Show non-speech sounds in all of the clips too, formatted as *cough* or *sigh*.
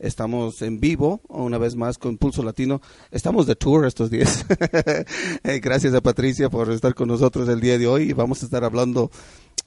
Estamos en vivo, una vez más, con Pulso Latino. Estamos de tour estos días. *laughs* Eh, Gracias a Patricia por estar con nosotros el día de hoy. Vamos a estar hablando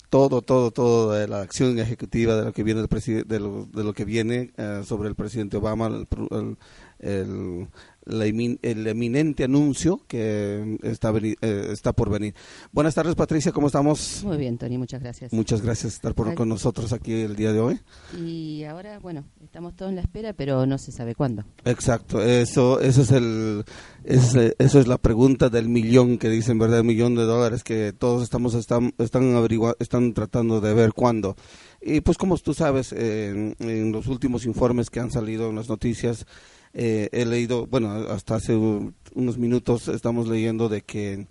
todo, todo, todo de la acción ejecutiva de lo que viene, del de lo, de lo que viene eh, sobre el presidente Obama, el, el- el- la el eminente anuncio que está, veni- eh, está por venir. Buenas tardes, Patricia, ¿cómo estamos? Muy bien, Tony, muchas gracias. Muchas gracias por estar por- con nosotros aquí el día de hoy. Y ahora, bueno, estamos todos en la espera, pero no se sabe cuándo. Exacto, eso, eso es el, eso es la pregunta del millón que dicen, verdad, el millón de dólares que todos estamos están, están averigua- están tratando de ver cuándo. Y pues como tú sabes, eh, en, en los últimos informes que han salido en las noticias, eh, he leído, bueno, hasta hace unos minutos estamos leyendo de que,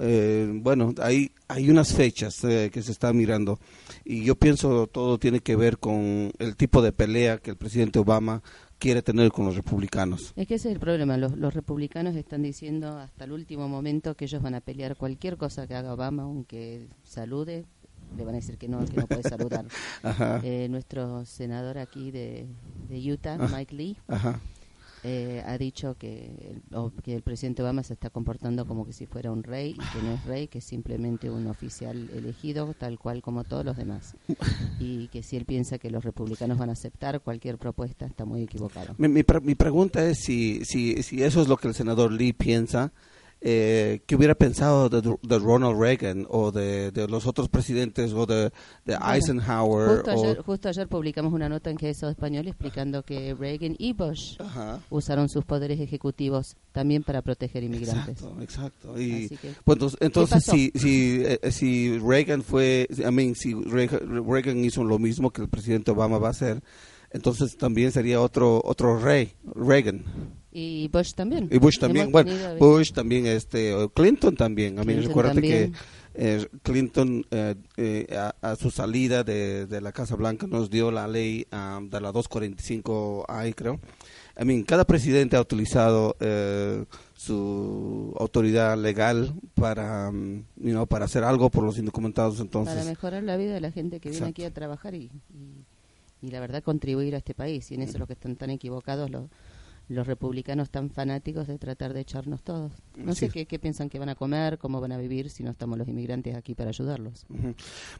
eh, bueno, hay, hay unas fechas eh, que se está mirando y yo pienso todo tiene que ver con el tipo de pelea que el presidente Obama quiere tener con los republicanos. Es que ese es el problema. Los, los republicanos están diciendo hasta el último momento que ellos van a pelear cualquier cosa que haga Obama, aunque salude, le van a decir que no, que no puede saludar. *laughs* Eh, nuestro senador aquí de, de Utah, Ah. Mike Lee, ajá. Eh, ha dicho que el, que el presidente Obama se está comportando como que si fuera un rey y que no es rey, que es simplemente un oficial elegido, tal cual como todos los demás. *laughs* Y que si él piensa que los republicanos van a aceptar cualquier propuesta, está muy equivocado. Mi, mi, pre- mi pregunta es si, si, si eso es lo que el senador Lee piensa, eh, ¿qué hubiera pensado de, de Ronald Reagan o de, de los otros presidentes o de, de Eisenhower? Justo o- ayer, justo ayer publicamos una nota en GSO Español explicando que Reagan y Bush Ajá. usaron sus poderes ejecutivos también para proteger inmigrantes. Exacto, exacto. Y, que- pues, entonces, si, si, eh, si Reagan fue, I mean, si Reagan hizo lo mismo que el presidente Obama va a hacer, entonces también sería otro otro rey, Reagan. Y Bush también. Y Bush también, bueno, Bush también, este, Clinton también. A mí también. que eh, Clinton eh, eh, a, a su salida de, de la Casa Blanca nos dio la ley um, de la 245I, creo. I mean, cada presidente ha utilizado eh, su autoridad legal para, um, you know, para hacer algo por los indocumentados. para Entonces, mejorar la vida de la gente que viene aquí a trabajar y, y, y la verdad contribuir a este país. Y en eso es lo que están tan equivocados los, los republicanos tan fanáticos de tratar de echarnos todos. No Sí. sé qué, qué piensan que van a comer, cómo van a vivir si no estamos los inmigrantes aquí para ayudarlos.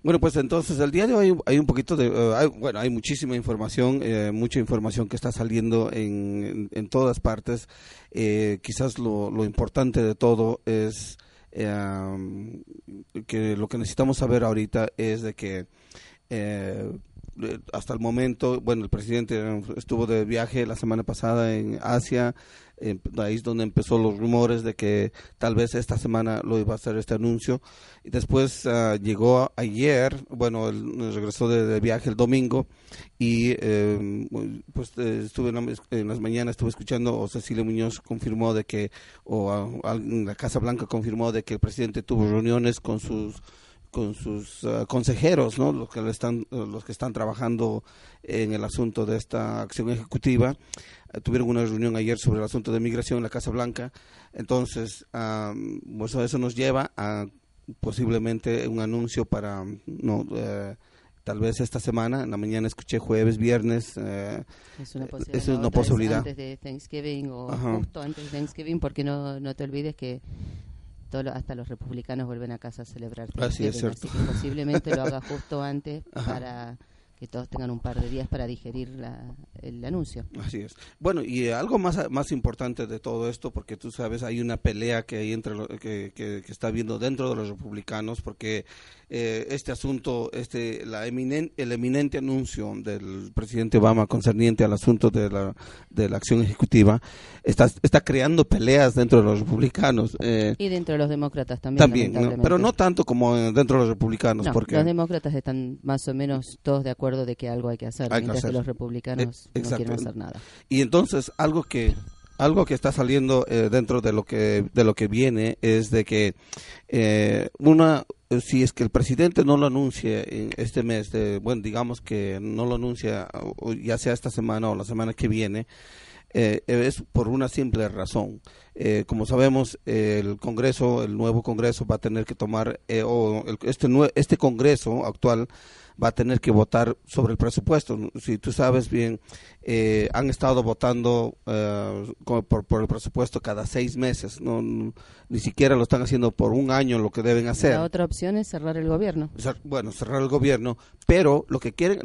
Bueno, pues entonces el día de hoy hay un poquito de, eh, hay- bueno, hay muchísima información, eh, mucha información que está saliendo en, en, en todas partes. Eh, quizás lo, lo importante de todo es eh, que lo que necesitamos saber ahorita es de que eh, hasta el momento, bueno, el presidente estuvo de viaje la semana pasada en Asia, eh, ahí es donde empezó los rumores de que tal vez esta semana lo iba a hacer este anuncio. Y después ah, llegó ayer, bueno, regresó de, viaje el domingo y eh, pues eh, estuve en, la- en las mañanas, estuve escuchando, o Cecilia Muñoz confirmó de que, o en la Casa Blanca confirmó de que el presidente tuvo reuniones con sus con sus ah, consejeros, ¿no? Los que le están los que están trabajando en el asunto de esta acción ejecutiva. Eh, tuvieron una reunión ayer sobre el asunto de migración en la Casa Blanca. Entonces, ah, pues eso nos lleva a posiblemente un anuncio para no eh, tal vez esta semana, en la mañana escuché jueves, viernes, eh, Es una Eh, posibilidad. es una posibilidad. antes de Thanksgiving o Ajá. justo antes de Thanksgiving, porque no, no te olvides que todo lo- hasta los republicanos vuelven a casa a celebrar Así es, cierto. así que posiblemente lo haga *laughs* justo antes Ajá. para que todos tengan un par de días para digerir la- el anuncio. Así es. Bueno, y algo más, más importante de todo esto, porque tú sabes, hay una pelea que hay entre lo- que, que, que está habiendo dentro de los republicanos, porque eh, este asunto, este, la eminen, el eminente anuncio del presidente Obama concerniente al asunto de la, de la acción ejecutiva está, está creando peleas dentro de los republicanos. Eh, y dentro de los demócratas también. También, pero no tanto como dentro de los republicanos. porque los demócratas están más o menos todos de acuerdo de que algo hay que hacer, mientras que, los republicanos eh, no quieren hacer nada. Y entonces algo que algo que está saliendo eh, dentro de lo que de lo que viene es de que eh, una si es que el presidente no lo anuncia en este mes de bueno digamos que no lo anuncia ya sea esta semana o la semana que viene eh, es por una simple razón. como sabemos, el Congreso, el nuevo Congreso va a tener que tomar, o este, este Congreso actual va a tener que votar sobre el presupuesto. Si tú sabes bien, eh, han estado votando eh, por, el presupuesto cada seis meses, no, ni siquiera lo están haciendo por un año lo que deben hacer. La otra opción es cerrar el gobierno. Bueno, cerrar el gobierno, pero lo que quieren,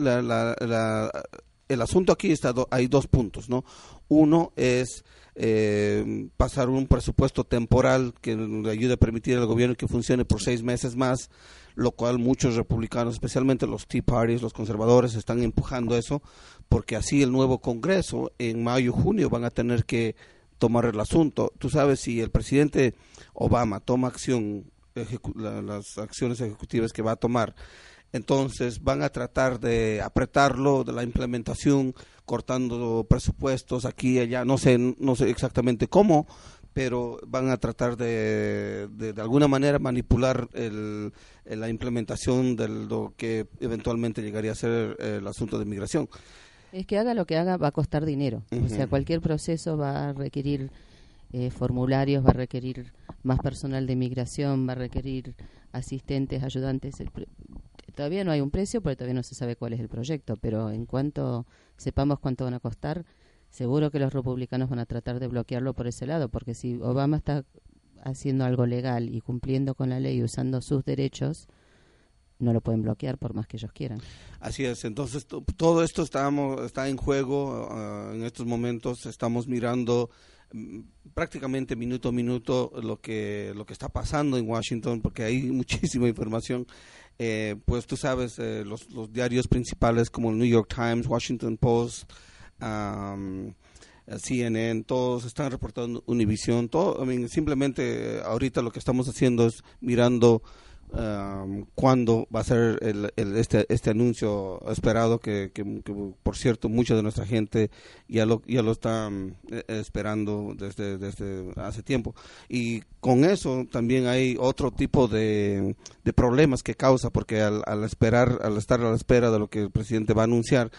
el asunto aquí está, hay dos puntos, ¿no? Uno es eh, pasar un presupuesto temporal que le ayude a permitir al gobierno que funcione por seis meses más lo cual muchos republicanos, especialmente los Tea Parties, los conservadores, están empujando eso, porque así el nuevo Congreso en mayo junio van a tener que tomar el asunto. Tú sabes, si el presidente Obama toma acción, las acciones ejecutivas que va a tomar, entonces van a tratar de apretarlo de la implementación, cortando presupuestos aquí y allá, no sé, no sé exactamente cómo, pero van a tratar de, de, alguna manera manipular el, la implementación de lo que eventualmente llegaría a ser el asunto de migración. Es que haga lo que haga va a costar dinero. O sea, cualquier proceso va a requerir eh, formularios, va a requerir más personal de migración, va a requerir asistentes, ayudantes. Todavía no hay un precio porque todavía no se sabe cuál es el proyecto, pero en cuanto sepamos cuánto van a costar, seguro que los republicanos van a tratar de bloquearlo por ese lado, porque si Obama está haciendo algo legal y cumpliendo con la ley y usando sus derechos, no lo pueden bloquear por más que ellos quieran. Así es, entonces todo esto está en juego ah, en estos momentos, estamos mirando mm, prácticamente minuto a minuto lo que, lo que está pasando en Washington, porque hay *laughs* muchísima información. Eh, pues tú sabes, eh, los, los diarios principales como el New York Times, Washington Post, um, CNN, todos están reportando Univision, todo, simplemente ahorita lo que estamos haciendo es mirando cuándo va a ser el, este, este anuncio esperado que, por cierto mucha de nuestra gente ya lo ya lo está e, esperando desde desde hace tiempo y con eso también hay otro tipo de, de problemas que causa porque al, al esperar al estar a la espera de lo que el presidente va a anunciar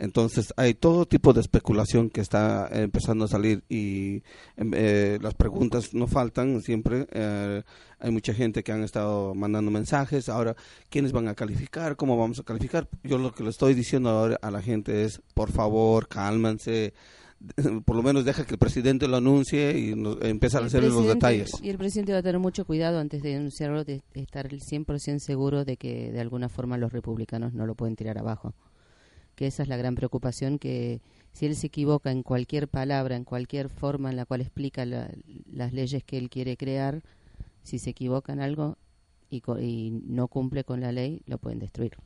entonces hay todo tipo de especulación que está empezando a salir y em, eh, las preguntas no faltan siempre. Eh, hay mucha gente que han estado mandando mensajes. Ahora, ¿quiénes van a calificar? ¿Cómo vamos a calificar? Yo lo que le estoy diciendo ahora a la gente es, por favor, cálmense *laughs* por lo menos deja que el presidente lo anuncie y empieza a hacer los detalles. Y el presidente va a tener mucho cuidado antes de anunciarlo, de estar el 100% seguro de que de alguna forma los republicanos no lo pueden tirar abajo que esa es la gran preocupación, que si él se equivoca en cualquier palabra, en cualquier forma en la cual explica las leyes que él quiere crear, si se equivoca en algo y, no cumple con la ley, lo pueden destruir.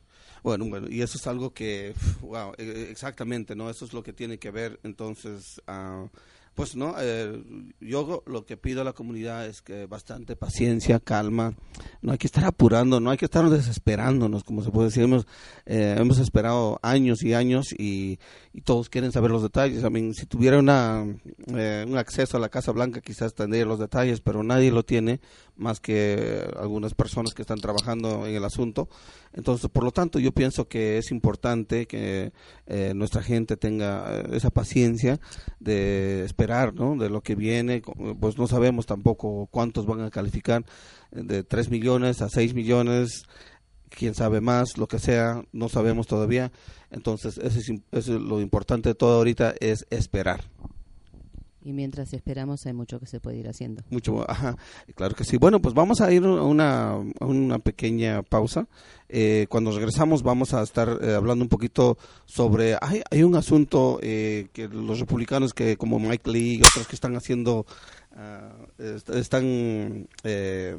Bueno, bueno, y eso es algo que, wow, e, exactamente, ¿no? Eso es lo que tiene que ver entonces... Uh, pues no, eh, yo lo que pido a la comunidad es que bastante paciencia, calma, no hay que estar apurando, no hay que estar desesperándonos, como se puede decir, hemos, eh, hemos esperado años y años y, y, todos quieren saber los detalles. I mean, si tuviera una, eh, un acceso a la Casa Blanca quizás tendría los detalles, pero nadie lo tiene más que algunas personas que están trabajando en el asunto. Entonces, por lo tanto, yo pienso que es importante que eh, nuestra gente tenga eh, esa paciencia de esperar, ¿no? De lo que viene, pues no sabemos tampoco cuántos van a calificar, de 3 millones a 6 millones, quién sabe más, lo que sea, no sabemos todavía. Entonces, eso es, eso es lo importante de todo ahorita, es esperar. Y mientras esperamos hay mucho que se puede ir haciendo. Mucho, ajá, claro que sí. Bueno, pues vamos a ir a una, una pequeña pausa. Eh, cuando regresamos vamos a estar eh, hablando un poquito sobre, hay, hay un asunto eh, que los republicanos que como Mike Lee y otros que están haciendo, uh, están eh,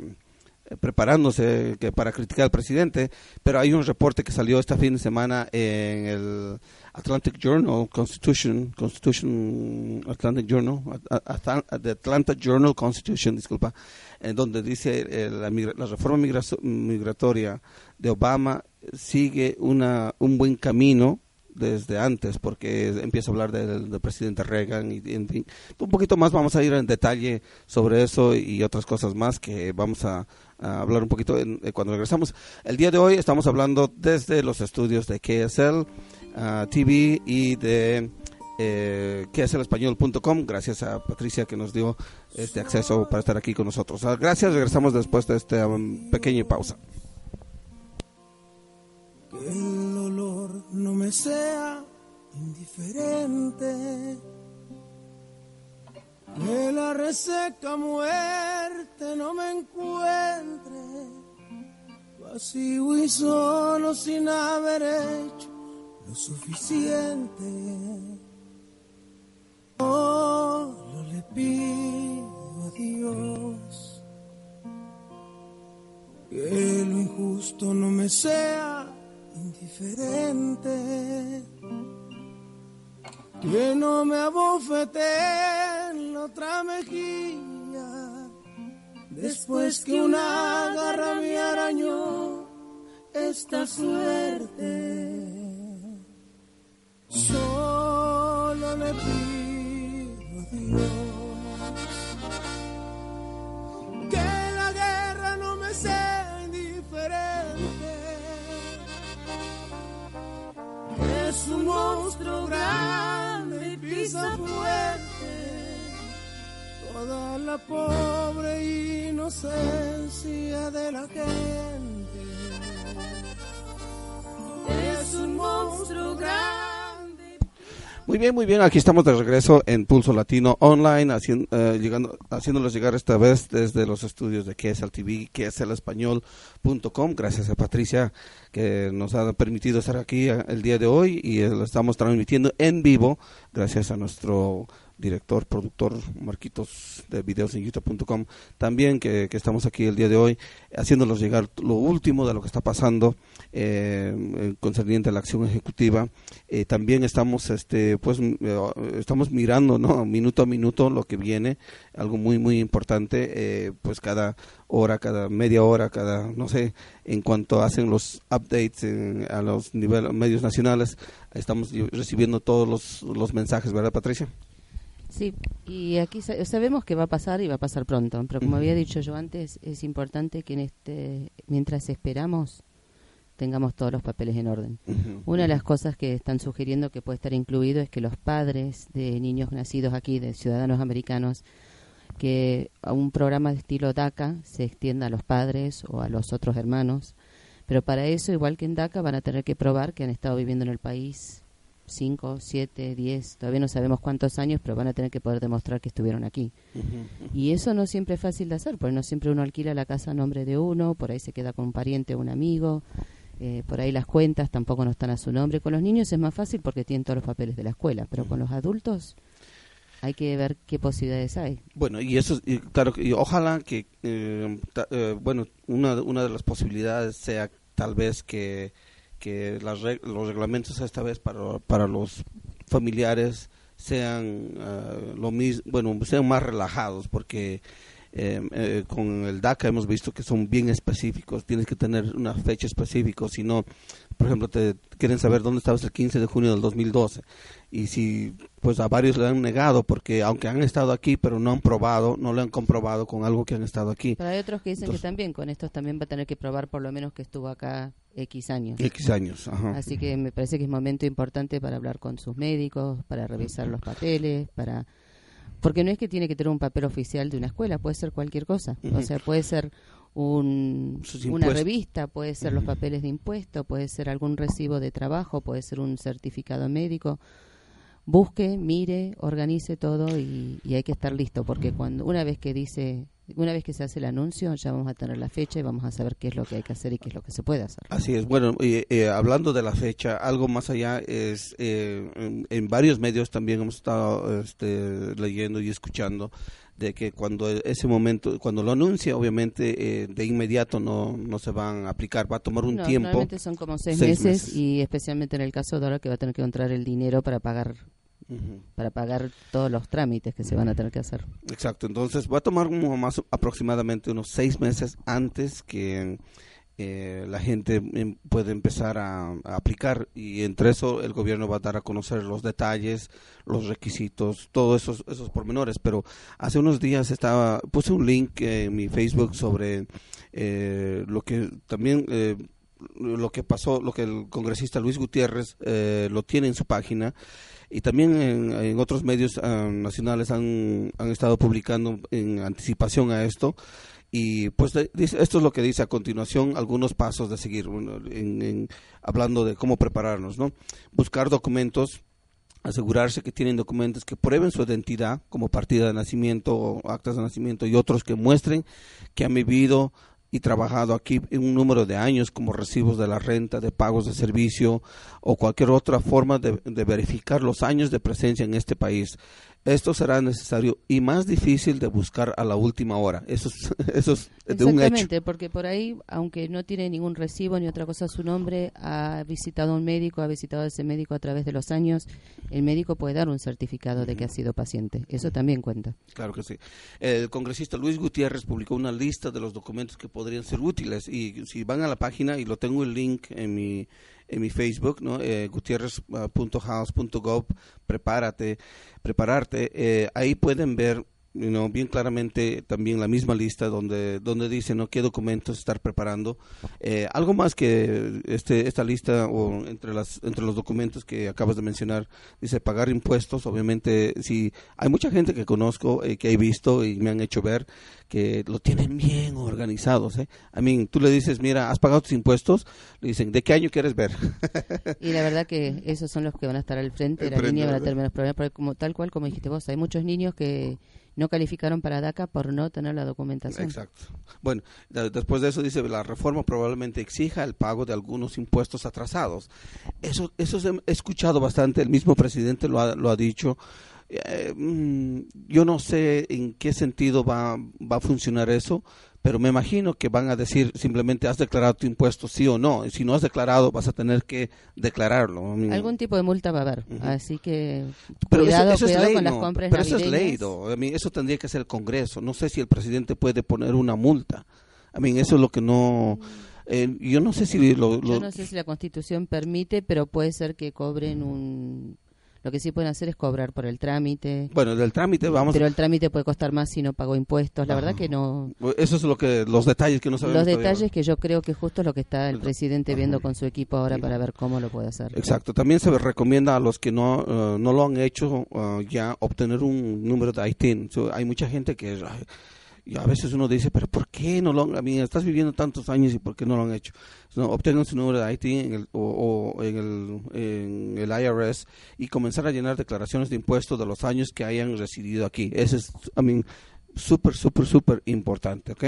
preparándose que para criticar al presidente, pero hay un reporte que salió este fin de semana en el Atlantic Journal Constitution, Constitution Atlantic Journal, the Atlanta Journal Constitution, disculpa, en donde dice eh, la, la, reforma migratoria de Obama sigue una, un buen camino desde antes, porque empieza a hablar del, presidente Reagan y, en fin, un poquito más vamos a ir en detalle sobre eso y otras cosas más que vamos a, hablar un poquito eh, cuando regresamos. El día de hoy estamos hablando desde los estudios de KSL uh, TV y de eh, gracias a Patricia que nos dio este acceso para estar aquí con nosotros. Ah, gracias, regresamos después de esta um, pequeña pausa el olor no me sea indiferente. Que la reseca muerte no me encuentre vacío y solo sin haber hecho lo suficiente. Solo le pido a Dios que lo injusto no me sea indiferente. Que no me abofete en la otra mejilla. Después que una garra me arañó esta suerte. Solo le pido a Dios que la guerra no me sea indiferente es un monstruo grande y pisa fuerte toda la pobre inocencia de la gente. Es un monstruo grande. Muy bien, muy bien. Aquí estamos de regreso en Pulso Latino Online, haciendo, eh, llegando, haciéndolos llegar esta vez desde los estudios de KSL TV, español.com. Gracias a Patricia que nos ha permitido estar aquí eh, el día de hoy y eh, lo estamos transmitiendo en vivo gracias a nuestro director, productor Marquitos de videos en youtube.com, también que, estamos aquí el día de hoy haciéndolos llegar lo último de lo que está pasando eh, concerniente a la acción ejecutiva. Eh, también estamos, este, pues, eh, estamos mirando, ¿no? Minuto a minuto lo que viene, algo muy, muy importante, eh, pues cada hora, cada media hora, cada, no sé, en cuanto hacen los updates a los niveles medios nacionales, estamos recibiendo todos los, los mensajes, ¿verdad, Patricia? Sí, y aquí sabemos que va a pasar y va a pasar pronto, pero como había dicho yo antes, es importante que en este, mientras esperamos, tengamos todos los papeles en orden. Una de las cosas que están sugiriendo que puede estar incluido es que los padres de niños nacidos aquí, de ciudadanos americanos, que a un programa de estilo DACA se extienda a los padres o a los otros hermanos, pero para eso, igual que en DACA, van a tener que probar que han estado viviendo en el país 5, 7, 10, todavía no sabemos cuántos años, pero van a tener que poder demostrar que estuvieron aquí. Y eso no siempre es fácil de hacer, porque no siempre uno alquila la casa a nombre de uno, por ahí se queda con un pariente o un amigo, eh, por ahí las cuentas tampoco no están a su nombre. Con los niños es más fácil porque tienen todos los papeles de la escuela, pero con los adultos hay que ver qué posibilidades hay. Bueno, y eso, y, claro, y ojalá que, eh, eh, bueno, una, una de las posibilidades sea tal vez que que las los reglamentos esta vez para, para los familiares sean uh, lo mismo, bueno, sean más relajados porque eh, eh, con el DACA hemos visto que son bien específicos, tienes que tener una fecha específica, si no, por ejemplo, te quieren saber dónde estabas el 15 de junio del 2012 y si pues a varios le han negado porque aunque han estado aquí pero no han probado, no lo han comprobado con algo que han estado aquí. Pero hay otros que dicen que también con estos también va a tener que probar por lo menos que estuvo acá X años. X años, ajá. Así que me parece que es momento importante para hablar con sus médicos, para revisar los papeles, para porque no es que tiene que tener un papel oficial de una escuela, puede ser cualquier cosa. O sea, puede ser un, una revista, puede ser los papeles de impuesto, puede ser algún recibo de trabajo, puede ser un certificado médico. Busque, mire, organice todo y, hay que estar listo, porque cuando una vez que dice Una vez que se hace el anuncio, ya vamos a tener la fecha y vamos a saber qué es lo que hay que hacer y qué es lo que se puede hacer. Así es. Bueno, eh, hablando de la fecha, algo más allá es en, en, varios medios también hemos estado este, leyendo y escuchando de que cuando ese momento, cuando lo anuncia, obviamente eh, de inmediato no, no se van a aplicar, va a tomar un tiempo. Normalmente son como seis, meses, y especialmente en el caso de ahora que va a tener que encontrar el dinero para pagar para pagar todos los trámites que se van a tener que hacer. Exacto, entonces va a tomar más aproximadamente unos seis meses antes que eh, la gente em, puede empezar a, aplicar y entre eso el gobierno va a dar a conocer los detalles, los requisitos, todos esos, esos pormenores. Pero hace unos días estaba puse un link en mi Facebook sobre eh, lo que también eh, lo que pasó, lo que el congresista Luis Gutiérrez lo tiene en su página y también en, otros medios ah, nacionales han, han estado publicando en anticipación a esto y pues esto es lo que dice a continuación algunos pasos de seguir, en, hablando de cómo prepararnos, ¿no? Buscar documentos, asegurarse que tienen documentos que prueben su identidad como partida de nacimiento o actas de nacimiento y otros que muestren que han vivido y trabajado aquí en un número de años como recibos de la renta, de pagos de servicio o cualquier otra forma de, de verificar los años de presencia en este país esto será necesario y más difícil de buscar a la última hora. Eso es, *laughs* eso es de un hecho. Exactamente, porque por ahí, aunque no tiene ningún recibo ni otra cosa su nombre, ha visitado a un médico, ha visitado a ese médico a través de los años, el médico puede dar un certificado de que ha sido paciente. Eso también cuenta. Claro que sí. El congresista Luis Gutiérrez publicó una lista de los documentos que podrían ser útiles y si van a la página y lo tengo el link en mi en mi Facebook, ¿no? Eh, gutierrez.house.gov, prepárate, prepararte. Eh, ahí pueden ver bien claramente también la misma lista donde donde dice no qué documentos estar preparando eh, algo más que este esta lista o entre las entre los documentos que acabas de mencionar dice pagar impuestos. Obviamente si hay mucha gente que conozco eh, que he visto y me han hecho ver que lo tienen bien organizados ¿eh? I mean, tú le dices mira has pagado tus impuestos le dicen de qué año quieres ver *laughs* y la verdad que esos son los que van a estar al frente de la línea para terminar los problemas porque como tal cual como dijiste vos hay muchos niños que no calificaron para DACA por no tener la documentación. Exacto. Bueno, después de eso dice, la reforma probablemente exija el pago de algunos impuestos atrasados. Eso, eso he escuchado bastante, el mismo presidente lo ha, lo ha dicho. Eh, mm, yo no sé en qué sentido va, va a funcionar eso, pero me imagino que van a decir simplemente has declarado tu impuesto sí o no. Y si no has declarado, vas a tener que declararlo. Algún tipo de multa va a haber, así que cuidado, eso, es ley, con las compras Pero eso es ley, eso tendría que ser el Congreso. No sé si el presidente puede poner una multa. A mí eso es lo que no... Eh, yo no sé si lo, Yo no sé si la Constitución permite, pero puede ser que cobren un lo que sí pueden hacer es cobrar por el trámite. Bueno, del trámite vamos. Pero el trámite puede costar más si no pagó impuestos. La verdad que no. Eso es lo que los detalles que no sabemos. Los detalles que yo creo que justo es lo que está el presidente viendo con su equipo ahora para ver cómo lo puede hacer. Exacto. También se recomienda a los que no eh, no lo han hecho eh, ya obtener un número de ITIN. hay mucha gente que y a veces uno dice, pero ¿por qué no lo han, a mí, estás viviendo tantos años y por qué no lo han hecho? No, obtengan su número de IT en el, o, en, el, en el IRS y comenzar a llenar declaraciones de impuestos de los años que hayan residido aquí. Eso es, a mí, súper, súper, súper importante, ¿ok?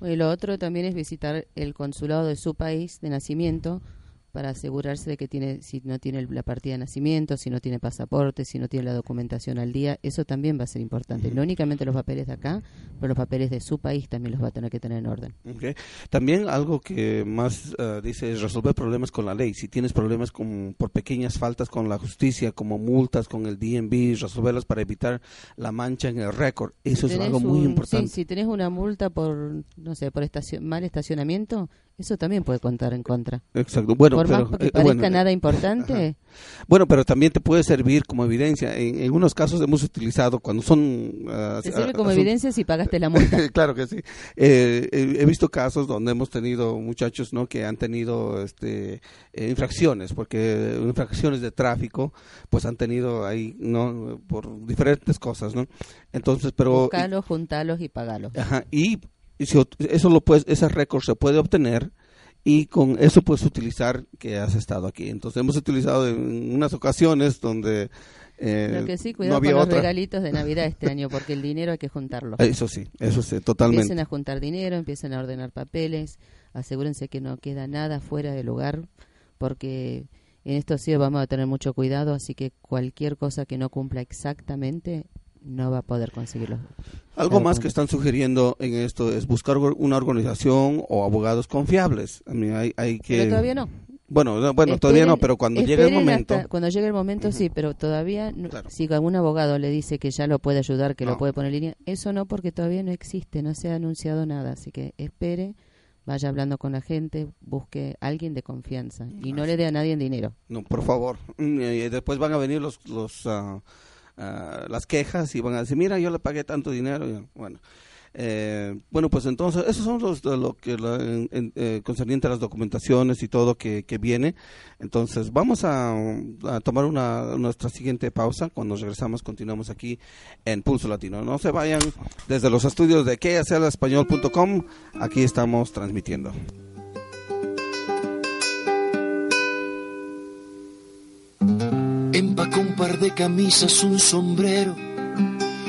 Y lo otro también es visitar el consulado de su país de nacimiento para asegurarse de que tiene, si no tiene la partida de nacimiento, si no tiene pasaporte, si no tiene la documentación al día, eso también va a ser importante. No únicamente los papeles de acá, pero los papeles de su país también los va a tener que tener en orden. También algo que más eh, dice es resolver problemas con la ley. Si tienes problemas con, por pequeñas faltas con la justicia, como multas con el DMV, resolverlas para evitar la mancha en el récord, eso es algo muy importante. si tienes una multa por, no sé, por estacion, mal estacionamiento, eso también puede contar en contra. Exacto. Bueno, Por pero, más que eh, parezca nada *laughs* importante. Bueno, pero también te puede servir como evidencia. En, en unos casos hemos utilizado cuando son... Uh, sirve como evidencia si pagaste la multa. *laughs* claro que sí. Eh, he visto casos donde hemos tenido muchachos no que han tenido este infracciones, porque infracciones de tráfico, pues han tenido ahí, ¿no? Por diferentes cosas, ¿no? Entonces, pero... Buscalos, juntalos y pagalos. Ajá, y y si, eso lo puedes, ese récord se puede obtener y con eso puedes utilizar que has estado aquí. Entonces hemos utilizado en unas ocasiones donde Eh, Lo que sí, no cuidado había con los otra. regalitos de Navidad este año, porque el dinero hay que juntarlo. *laughs* Eso sí, eso sí, totalmente. Empiecen a juntar dinero, empiecen a ordenar papeles, asegúrense que no queda nada fuera del lugar, porque en esto sí vamos a tener mucho cuidado, así que cualquier cosa que no cumpla exactamente no va a poder conseguirlo. Algo más que están sugiriendo en esto es buscar una organización o abogados confiables. A mí hay, hay que... Pero todavía no. Bueno, no, bueno, todavía no, pero cuando llegue el momento... hasta- cuando llegue el momento, sí, pero todavía, no- Claro. si algún abogado le dice que ya lo puede ayudar, que No. lo puede poner en línea, eso no, porque todavía no existe, no se ha anunciado nada. Así que espere, vaya hablando con la gente, busque a alguien de confianza y no le dé a nadie dinero. No, por favor. Mm, Y después van a venir los, los ah, las quejas y van a decir, mira, yo le pagué tanto dinero. Bueno, eh, bueno, pues entonces, esos son los lo que la- en- eh, concerniente a las documentaciones y todo que, que viene. Entonces, vamos a, a tomar una, nuestra siguiente pausa. Cuando regresamos, continuamos aquí en Pulso Latino. No se vayan desde los estudios de español.com. Aquí estamos transmitiendo. Empacó un par de camisas, un sombrero,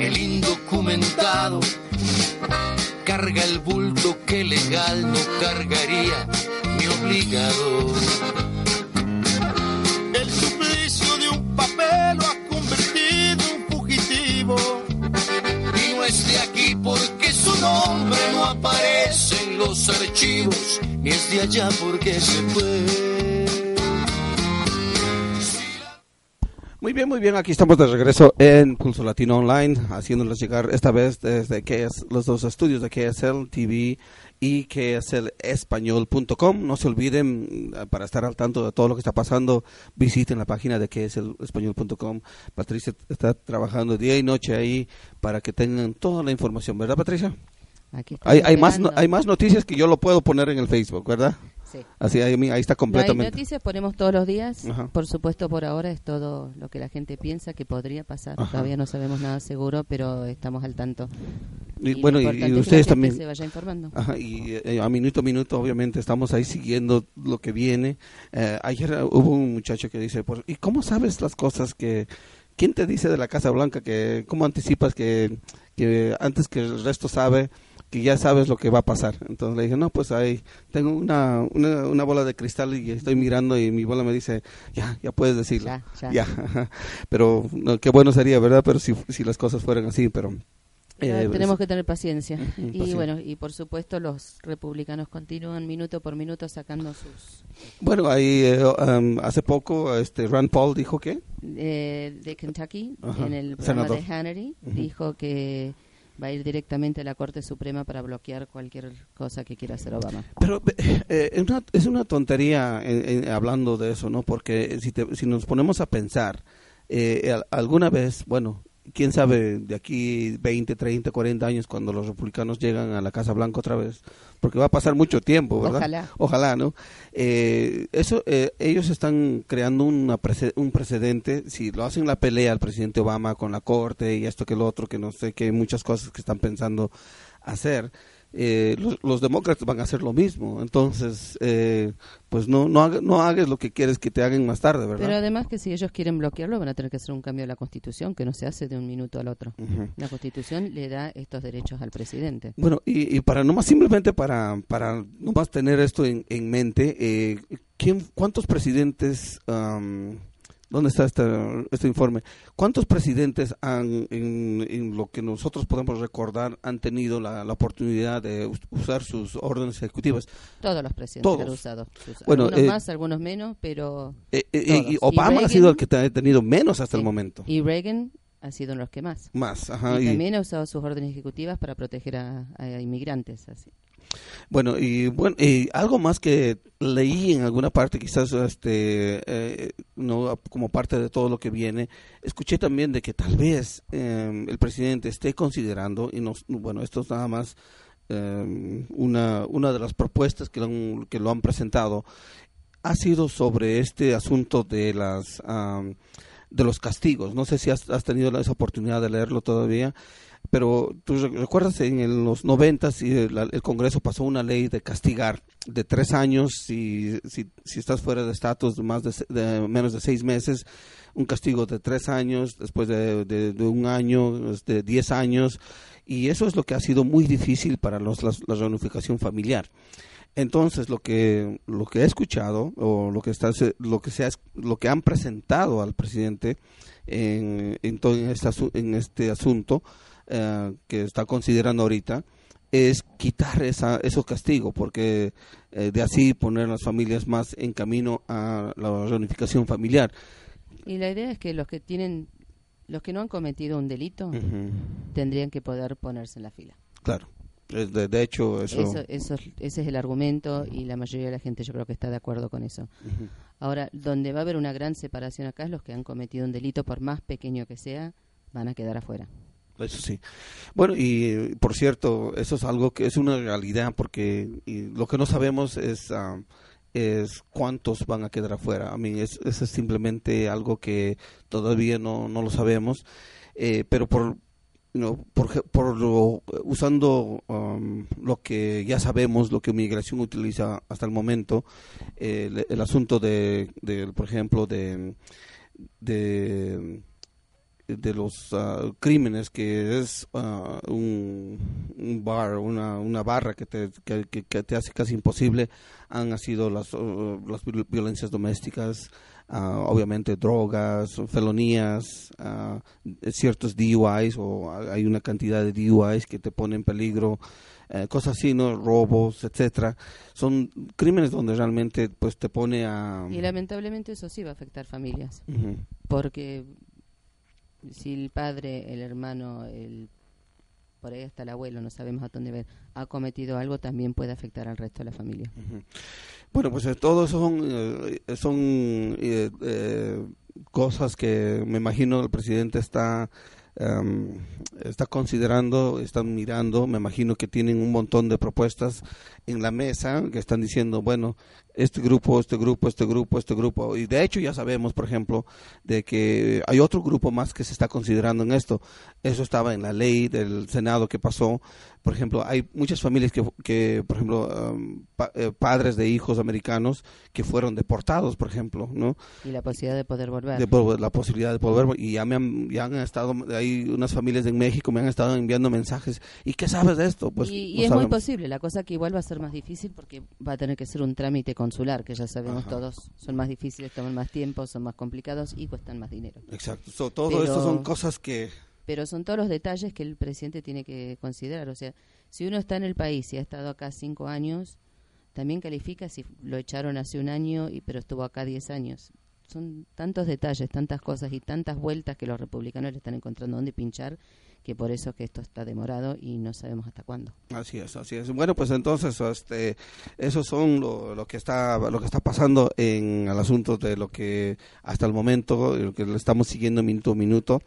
el indocumentado, carga el bulto que legal no cargaría mi obligado. El suplicio de un papel lo ha convertido en fugitivo. Y no es de aquí porque su nombre no aparece en los archivos, ni es de allá porque se fue. Muy bien, muy bien. Aquí estamos de regreso en Pulso Latino Online, haciéndoles llegar esta vez desde KS, los dos estudios de KSL TV y KSLespañol.com. No se olviden, eh, para estar al tanto de todo lo que está pasando, visiten la página de KSLespañol.com. Patricia está trabajando día y noche ahí para que tengan toda la información, ¿verdad, Patricia? Aquí Hay, más, hay más noticias que yo lo puedo poner en el Facebook, ¿verdad? Sí. Así, ahí, ahí está No hay completamente. noticias, ponemos todos los días. Ajá. Por supuesto, por ahora es todo lo que la gente piensa que podría pasar. Ajá. Todavía no sabemos nada seguro, pero estamos al tanto. Y, bueno, y- ustedes también. se vaya informando. Ajá, y eh, a minuto a minuto, obviamente, estamos ahí siguiendo lo que viene. Eh, ayer hubo un muchacho que dice, ¿y cómo sabes las cosas que... ¿Quién te dice de la Casa Blanca que... ¿Cómo anticipas que, que antes que el resto sabe que ya sabes lo que va a pasar? Entonces le dije, no, pues ahí tengo una, una, una bola de cristal y estoy mirando y mi bola me dice, ya, ya puedes decirlo. Ya, ya. Pero no, qué bueno sería, ¿verdad? Pero si, si las cosas fueran así, pero... Eh, tenemos que tener paciencia. Y paciencia. bueno, y por supuesto los republicanos continúan minuto por minuto sacando sus... Bueno, ahí eh, um, hace poco este Rand Paul dijo que eh, de Kentucky, en el programa senador. de Hannity, dijo que va a ir directamente a la Corte Suprema para bloquear cualquier cosa que quiera hacer Obama. Pero eh, es, una, es una tontería eh, eh, hablando de eso, ¿no? Porque si, te- si nos ponemos a pensar, eh, al- alguna vez, bueno, quién sabe de aquí 20, 30, 40 años cuando los republicanos llegan a la Casa Blanca otra vez, porque va a pasar mucho tiempo, ¿verdad? Ojalá. Ojalá, ¿no? Eh, eso, eh, ellos están creando una prece- un precedente, si lo hacen la pelea al presidente Obama con la corte y esto que lo otro, que no sé, que hay muchas cosas que están pensando hacer, eh, los, demócratas van a hacer lo mismo. Entonces, eh, pues no, no, no hagas lo que quieres que te hagan más tarde, ¿verdad? Pero además que si ellos quieren bloquearlo, van a tener que hacer un cambio de la Constitución, que no se hace de un minuto al otro. La Constitución le da estos derechos al presidente. Bueno, y, y para nomás simplemente para, para nomás tener esto en, en mente, eh, ¿quién, ¿cuántos presidentes... ¿Dónde está este, este informe? ¿Cuántos presidentes han, en, lo que nosotros podemos recordar, han tenido la, oportunidad de usar sus órdenes ejecutivas? Todos los presidentes han usado. bueno, algunos eh, más, algunos menos, pero. Eh, eh, y Obama ha sido el que ha tenido menos hasta el momento. Y Reagan ha sido uno de los que más. Más, ajá. Y, también ha usado sus órdenes ejecutivas para proteger a, a inmigrantes. Así. Bueno, y bueno, y algo más que leí en alguna parte, quizás este, eh, no como parte de todo lo que viene, escuché también de que tal vez em, el presidente esté considerando, y no, bueno, esto es nada más em, una, una de las propuestas que lo, han, que lo han presentado, ha sido sobre este asunto de las de los castigos. No sé si has, has tenido esa oportunidad de leerlo todavía pero tú recuerdas en los noventas el, Congreso pasó una ley de castigar de tres años si, si, si estás fuera de estatus de más de, menos de seis meses un castigo de tres años después de, de, un año de diez años y eso es lo que ha sido muy difícil para los, la, reunificación familiar. Entonces lo que lo que he escuchado o lo que está lo que se lo que han presentado al presidente en, en todo este, en este asunto eh, que está considerando ahorita es quitar esa, esos castigos, porque eh, de así poner las familias más en camino a la reunificación familiar. Y la idea es que los que tienen, los que no han cometido un delito, tendrían que poder ponerse en la fila. Claro. De, hecho, eso... Eso, Ese es el argumento y la mayoría de la gente yo creo que está de acuerdo con eso. Ahora, donde va a haber una gran separación acá es los que han cometido un delito, por más pequeño que sea, van a quedar afuera. Eso sí. Bueno, y por cierto, eso es algo que es una realidad porque lo que no sabemos es, ah, es cuántos van a quedar afuera. A mí es, es simplemente algo que todavía no, no lo sabemos, eh, pero por, por, por lo, usando um, lo que ya sabemos, lo que migración utiliza hasta el momento, el, el, asunto de, de, por ejemplo, de, de de los ah, crímenes que es ah, un, bar, una, una barra que te, que, te hace casi imposible, han sido las, uh, las violencias domésticas, ah, obviamente drogas, felonías, ciertos DUIs o hay una cantidad de DUIs que te ponen en peligro. Eh, cosas así, ¿no? Robos, etcétera. Son crímenes donde realmente pues te pone a... Y lamentablemente eso sí va a afectar familias. Porque si el padre, el hermano, el por ahí hasta el abuelo, no sabemos a dónde ver, ha cometido algo, también puede afectar al resto de la familia. Bueno, pues eh, todo eso son, eh, son eh, cosas que me imagino el presidente está Em, está considerando, están mirando, me imagino que tienen un montón de propuestas en la mesa que están diciendo, bueno, este grupo, este grupo, este grupo, este grupo. Y de hecho ya sabemos, por ejemplo, de que hay otro grupo más que se está considerando en esto. Eso estaba en la ley del Senado que pasó. Por ejemplo, hay muchas familias que, que por ejemplo, em, eh, padres de hijos americanos que fueron deportados, por ejemplo, ¿no? Y la posibilidad de poder volver. la posibilidad de poder volver. Y ya me han, ya han estado, hay unas familias en México me han estado enviando mensajes. ¿Y qué sabes de esto? Pues y, es muy posible. La cosa que igual va a ser más difícil porque va a tener que ser un trámite consular, que ya sabemos todos son más difíciles, toman más tiempo, son más complicados y cuestan más dinero. Exacto. todo esto son cosas que pero son todos los detalles que el presidente tiene que considerar. O sea, si uno está en el país y ha estado acá cinco años, también califica si lo echaron hace un año, y pero estuvo acá diez años. Son tantos detalles, tantas cosas y tantas vueltas que los republicanos le están encontrando dónde pinchar que por eso que esto está demorado y no sabemos hasta cuándo. Así es, así es. Bueno, pues entonces este esos son lo, que está lo que está pasando en el asunto de lo que hasta el momento lo que le estamos siguiendo minuto a minuto.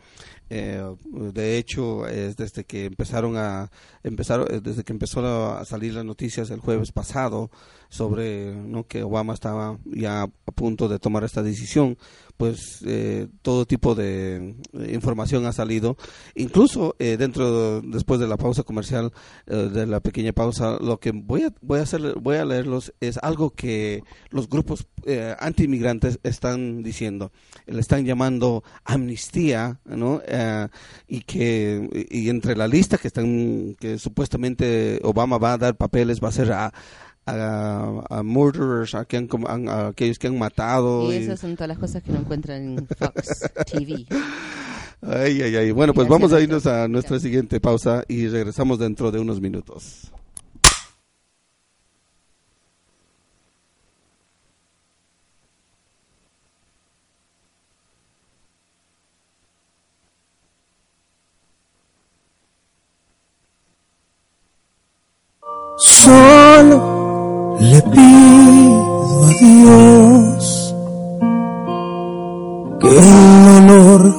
Eh, de hecho, es desde que empezaron a empezar desde que empezó a salir las noticias el jueves pasado sobre ¿no? que Obama estaba ya a punto de tomar esta decisión, pues eh, todo tipo de información ha salido. Incluso eh, dentro, después de la pausa comercial, eh, de la pequeña pausa, lo que voy a, voy a hacer, voy a leerlos es algo que los grupos eh, anti-inmigrantes están diciendo. Le están llamando amnistía, ¿no? Eh, y que, y entre la lista que están, que supuestamente Obama va a dar papeles, va a ser a, a, a murderers, a, que han a aquellos que han matado. Y y- esas son todas las cosas que no encuentran en Fox *laughs* TV. Ay, ay, ay. Bueno, pues Gracias, vamos a irnos a nuestra siguiente pausa y regresamos dentro de unos minutos. Solo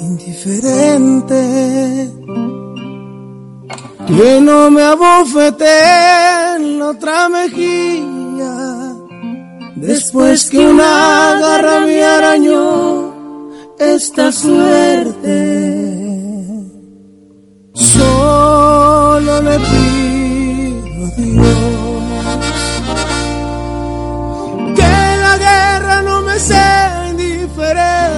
indiferente, que no me abofete en la otra mejilla, después que una garra me arañó esta suerte. Solo le pido a Dios que la guerra no me sea indiferente.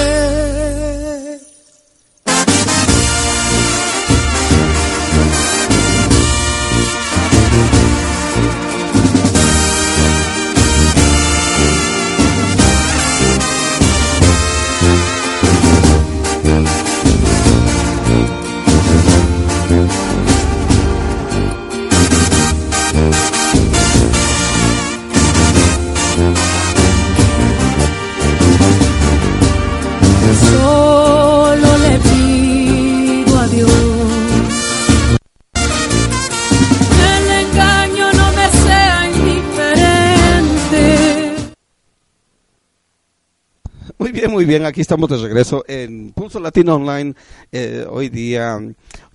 Muy bien. Aquí estamos de regreso en Pulso Latino Online. Eh, hoy día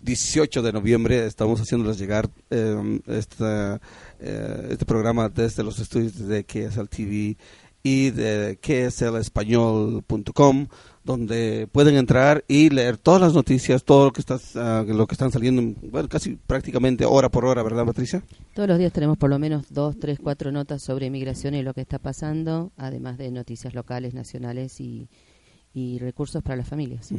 18 de noviembre estamos haciéndoles llegar eh, esta, este programa desde los estudios de KSL TV y de kslespañol.com donde pueden entrar y leer todas las noticias, todo lo que está, ah, lo que están saliendo, bueno, casi prácticamente hora por hora, ¿verdad, Patricia? Todos los días tenemos por lo menos dos, tres, cuatro notas sobre inmigración y lo que está pasando, además de noticias locales, nacionales y, y recursos para las familias.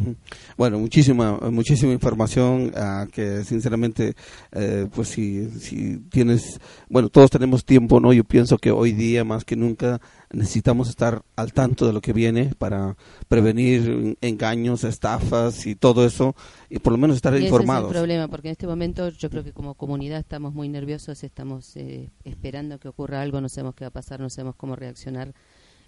Bueno, muchísima, muchísima información ah, que sinceramente, eh, pues si, si tienes, bueno, todos tenemos tiempo, ¿no? Yo pienso que hoy día más que nunca necesitamos estar al tanto de lo que viene para prevenir engaños, estafas y todo eso y por lo menos estar Y ese informados. es el problema, porque en este momento yo creo que como comunidad estamos muy nerviosos, estamos eh, esperando que ocurra algo, no sabemos qué va a pasar, no sabemos cómo reaccionar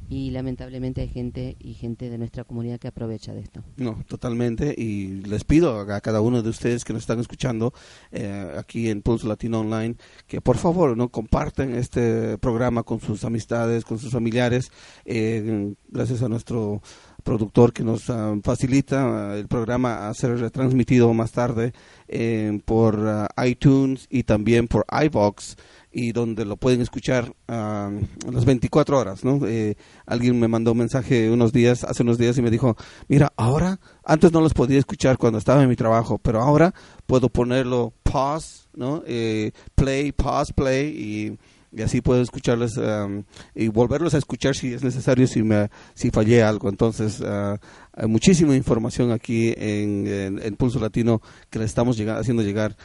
y lamentablemente hay gente y gente de nuestra comunidad que aprovecha de esto. No, totalmente. Y les pido a cada uno de ustedes que nos están escuchando eh, aquí en Pulso Latino Online que por favor no comparten este programa con sus amistades, con sus familiares. Eh, gracias a nuestro productor que nos ah, facilita ah, el programa a ser retransmitido más tarde eh, por ah, iTunes y también por iVox y donde lo pueden escuchar ah, a las 24 horas, ¿no? Eh, alguien me mandó un mensaje unos días, hace unos días y me dijo, mira, ahora, antes no los podía escuchar cuando estaba en mi trabajo, pero ahora puedo ponerlo pause, ¿no? Eh, play, pause, play y y así puedo escucharles um, y volverlos a escuchar si es necesario, si me si fallé algo. Entonces, uh, hay muchísima información aquí en, en, Pulso Latino que le estamos llegando, haciendo llegar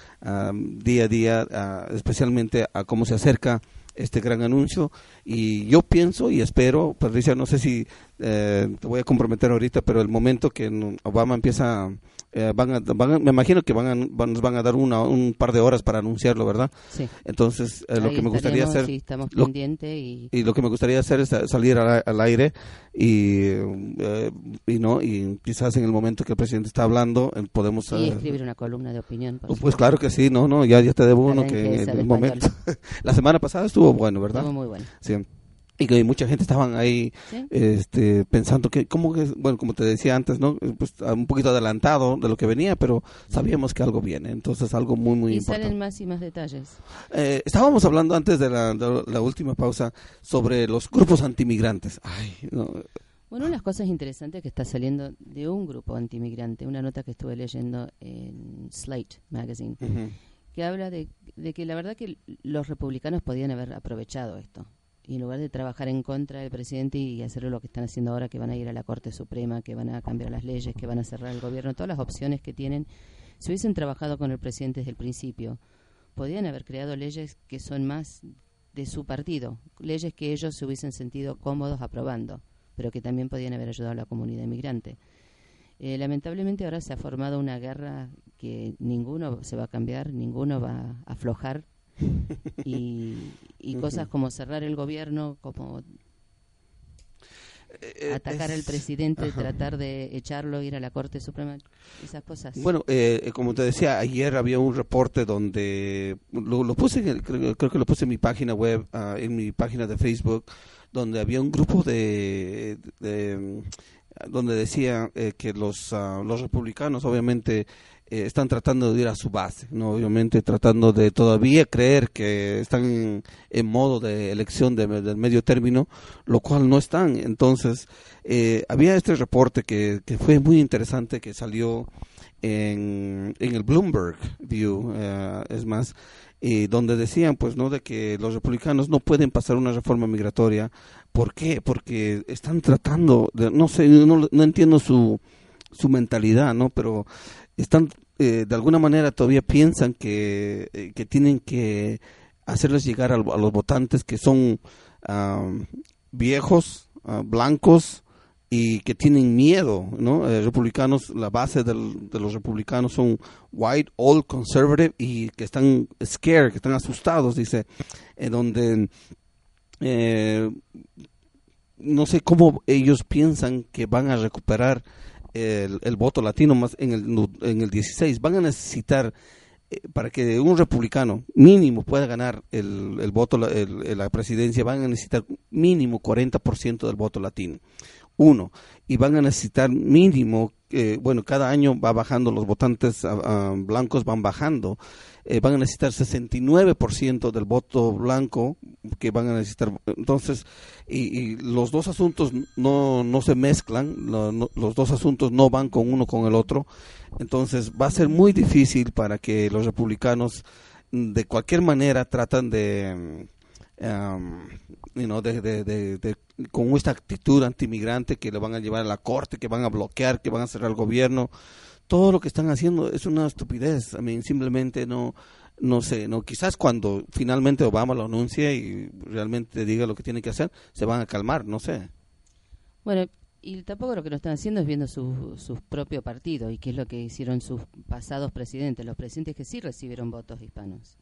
día a día, especialmente a cómo se acerca este gran anuncio y yo pienso y espero, Patricia, no sé si eh, te voy a comprometer ahorita, pero el momento que Obama empieza eh, van, a, me imagino que van a, nos van a dar una, un par de horas para anunciarlo, ¿verdad? Sí. Entonces, eh, lo que me gustaría hacer... estamos lo, y... y... lo que me gustaría hacer es salir al, aire y, eh, y, no y quizás en el momento que el presidente está hablando podemos... Y escribir una columna de opinión. pues claro que sí, no, no, ya, ya te debo uno que, en el momento... *laughs* La semana pasada estuvo bueno, ¿verdad? Estuvo muy bueno. Sí y que mucha gente estaban ahí este pensando que como que bueno como te decía antes no pues un poquito adelantado de lo que venía pero sabíamos que algo viene. Entonces algo muy muy y importante. salen más y más detalles. Eh, estábamos hablando antes de la, la, última pausa sobre los grupos antimigrantes. Ay, no. bueno, las cosas interesantes que está saliendo de un grupo antimigrante, una nota que estuve leyendo en Slate Magazine, que habla de, de que la verdad que los republicanos podían haber aprovechado esto y en lugar de trabajar en contra del presidente y hacer lo que están haciendo ahora, que van a ir a la Corte Suprema, que van a cambiar las leyes, que van a cerrar el gobierno, todas las opciones que tienen, si hubiesen trabajado con el presidente desde el principio, podrían haber creado leyes que son más de su partido, leyes que ellos se hubiesen sentido cómodos aprobando, pero que también podían haber ayudado a la comunidad inmigrante. Eh, lamentablemente ahora se ha formado una guerra que ninguno se va a cambiar, ninguno va a aflojar *laughs* y, cosas como cerrar el gobierno, como eh, eh, atacar al presidente, tratar de echarlo, ir a la Corte Suprema, esas cosas. Bueno, eh, como te decía, ayer había un reporte donde lo, puse, creo, que lo puse en mi página web, ah, en mi página de Facebook, donde había un grupo de, donde decía que los, ah, los republicanos, obviamente, eh, están tratando de ir a su base, ¿no? obviamente tratando de todavía creer que están en modo de elección de, medio término, lo cual no están. Entonces, eh, había este reporte que, que, fue muy interesante que salió en, en el Bloomberg View, eh, es más, donde decían, pues, ¿no? De que los republicanos no pueden pasar una reforma migratoria. ¿Por qué? Porque están tratando, de, no sé, no, no entiendo su, su mentalidad, ¿no? Pero están eh, de alguna manera todavía piensan que, eh, que tienen que hacerles llegar a, los votantes que son viejos, ah, blancos y que tienen miedo, ¿no? Eh, republicanos, la base de los republicanos son white, old, conservative y que están scared, que están asustados, dice, en donde no sé cómo ellos piensan que van a recuperar el, voto latino más en el, en el 16. Van a necesitar, eh, para que un republicano mínimo pueda ganar el, el voto, la presidencia, van a necesitar mínimo 40% del voto latino. Uno, y van a necesitar mínimo, eh, bueno, cada año va bajando, los votantes ah, ah, blancos van bajando, eh, van a necesitar 69% del voto blanco que van a necesitar. Entonces, y, los dos asuntos no, no se mezclan, los dos asuntos no van con uno con el otro. Entonces, va a ser muy difícil para que los republicanos de cualquier manera tratan de Um, de, con esta actitud antimigrante que le van a llevar a la corte, que van a bloquear, que van a cerrar el gobierno. Todo lo que están haciendo es una estupidez. Simplemente no, no sé, no quizás cuando finalmente Obama lo anuncie y realmente diga lo que tiene que hacer, se van a calmar, no sé. Bueno, y tampoco lo que no están haciendo es viendo su, su propio partido y qué es lo que hicieron sus pasados presidentes, los presidentes que sí recibieron votos hispanos.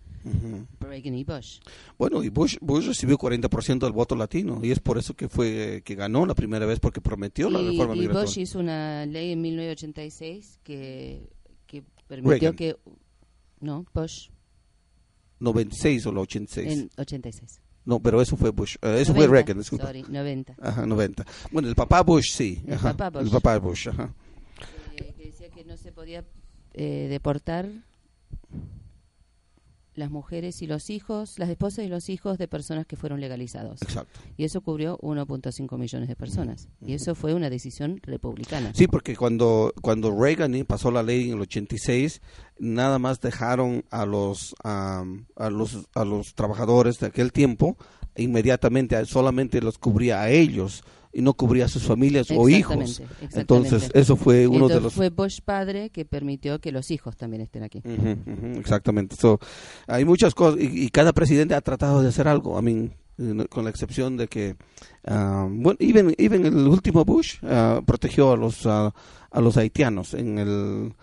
Reagan y Bush. Bueno, y Bush, Bush recibió 40% del voto latino y es por eso que fue que ganó la primera vez porque prometió la reforma y Bush hizo una ley en 1986 que, que permitió que no, Bush 96 o la 86. En 86. No, pero eso fue Bush. Uh, eso 90, fue Reagan, disculpa. Sorry, 90. Ajá, 90. Bueno, el papá Bush sí. El papá Bush. El papá Bush, ajá. Eh, que decía que no se podía eh, deportar las mujeres y los hijos, las esposas y los hijos de personas que fueron legalizados. Exacto. Y eso cubrió 1.5 millones de personas. Y eso fue una decisión republicana. Sí, porque cuando, cuando Reagan pasó la ley en el 86, nada más dejaron a los, a, los, a los trabajadores de aquel tiempo, inmediatamente solamente los cubría a ellos y no cubría a sus familias o hijos. Entonces, eso fue uno de los... Fue Bush padre que permitió que los hijos también estén aquí. exactamente. hay muchas cosas y, cada presidente ha tratado de hacer algo. a mí con la excepción de que, uh, bueno, even, even el último Bush uh, protegió a los, a los haitianos en el...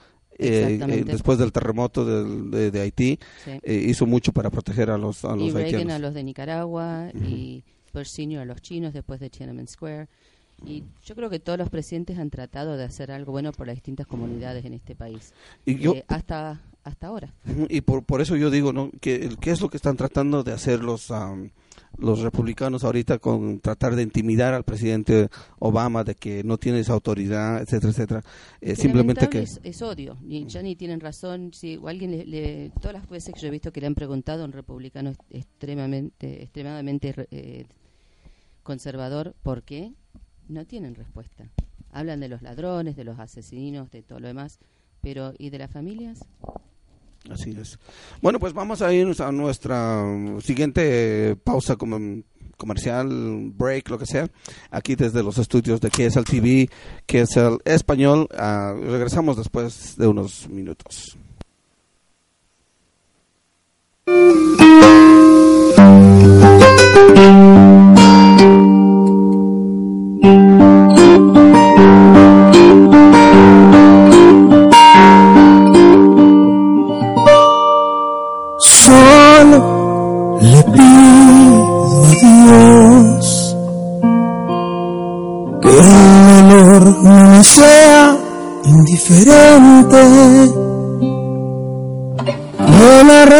Eh, eh, después del terremoto de, de, Haití, eh, hizo mucho para proteger a los, a los y haitianos. a los de Nicaragua y Bush a los chinos después de Tiananmen Square. Y yo creo que todos los presidentes han tratado de hacer algo bueno por las distintas comunidades en este país. Y yo, eh, hasta hasta ahora. Y por, por eso yo digo, ¿no? ¿Qué, ¿Qué es lo que están tratando de hacer los, los republicanos ahorita con tratar de intimidar al presidente Obama de que no tiene esa autoridad, etcétera, etcétera? Eh, simplemente que... Es, odio. Y ya ni tienen razón. Si alguien le, Todas las veces que yo he visto que le han preguntado a un republicano extremadamente, extremadamente eh, conservador por qué, no tienen respuesta. Hablan de los ladrones, de los asesinos, de todo lo demás, pero ¿y de las familias? Así es. Bueno, pues vamos a irnos a nuestra siguiente pausa comercial, break, lo que sea, aquí desde los estudios de KSL TV, KSL Español. Ah, regresamos después de unos minutos.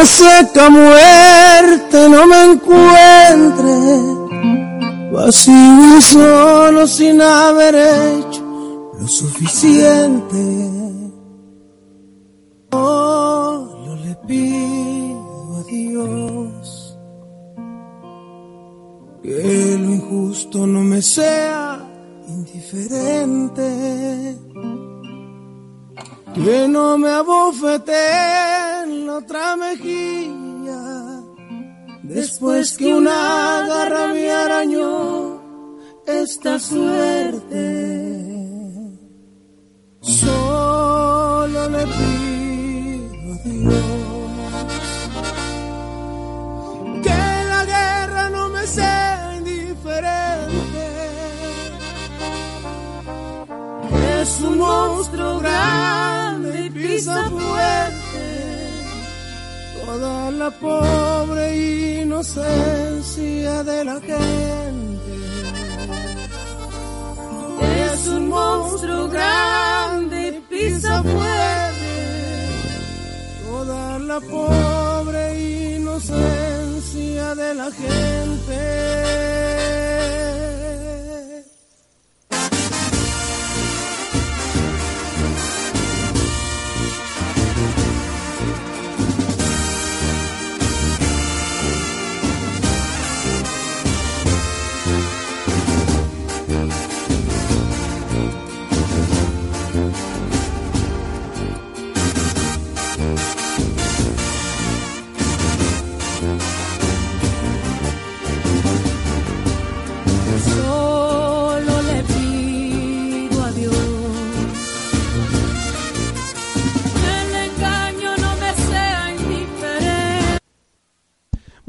La reseca muerte no me encuentre, vacío y solo sin haber hecho lo suficiente. Solo le pido a Dios que lo injusto no me sea indiferente que no me abofete en otra mejilla, después que una garra me arañó esta suerte. Inocencia de la gente. Es un monstruo grande, pisa fuerte toda la pobre inocencia de la gente.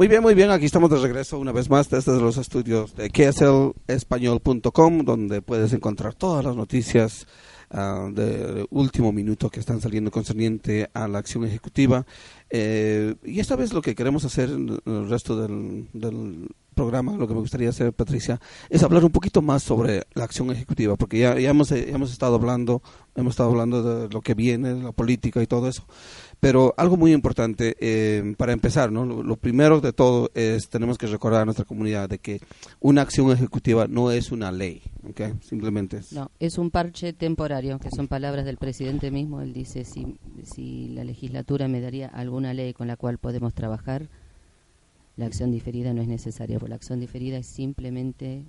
Muy bien, muy bien. Aquí estamos de regreso una vez más desde los estudios de kslespañol.com, donde puedes encontrar todas las noticias uh, de último minuto que están saliendo concerniente a la acción ejecutiva. Eh, y esta vez lo que queremos hacer en el resto del, del, programa, lo que me gustaría hacer, Patricia, es hablar un poquito más sobre la acción ejecutiva, porque ya, ya hemos, ya hemos estado hablando, hemos estado hablando de lo que viene, la política y todo eso. Pero algo muy importante eh, para empezar, ¿no? Lo, primero de todo es tenemos que recordar a nuestra comunidad de que una acción ejecutiva no es una ley. Okay, simplemente es. No, es un parche temporario, que son palabras del presidente mismo. Él dice, si, si la legislatura me daría alguna ley con la cual podemos trabajar, la acción diferida no es necesaria, porque la acción diferida es simplemente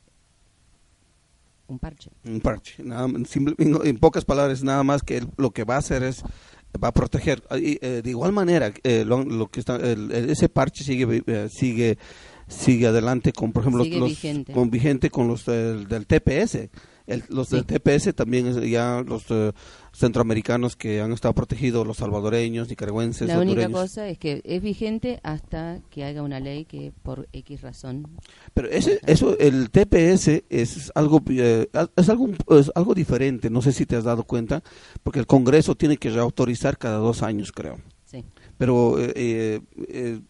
un parche. Un parche. Nada, simple, en pocas palabras, nada más que lo que va a hacer es va a proteger. Eh, de igual manera, eh, lo, lo, que está, el, ese parche sigue eh, sigue sigue adelante con, por ejemplo, Sigue los, vigente. con vigente con los del, del TPS. El- los del Sí. TPS también ya los eh, centroamericanos que han estado protegidos, los salvadoreños, nicaragüenses, La única cosa es que es vigente hasta que haga una ley que por X razón Pero ese, eso, el TPS es algo, eh, es algo, es algo diferente. No sé si te has dado cuenta, porque el Congreso tiene que reautorizar cada dos años, creo. Sí. Pero eh, eh, eh,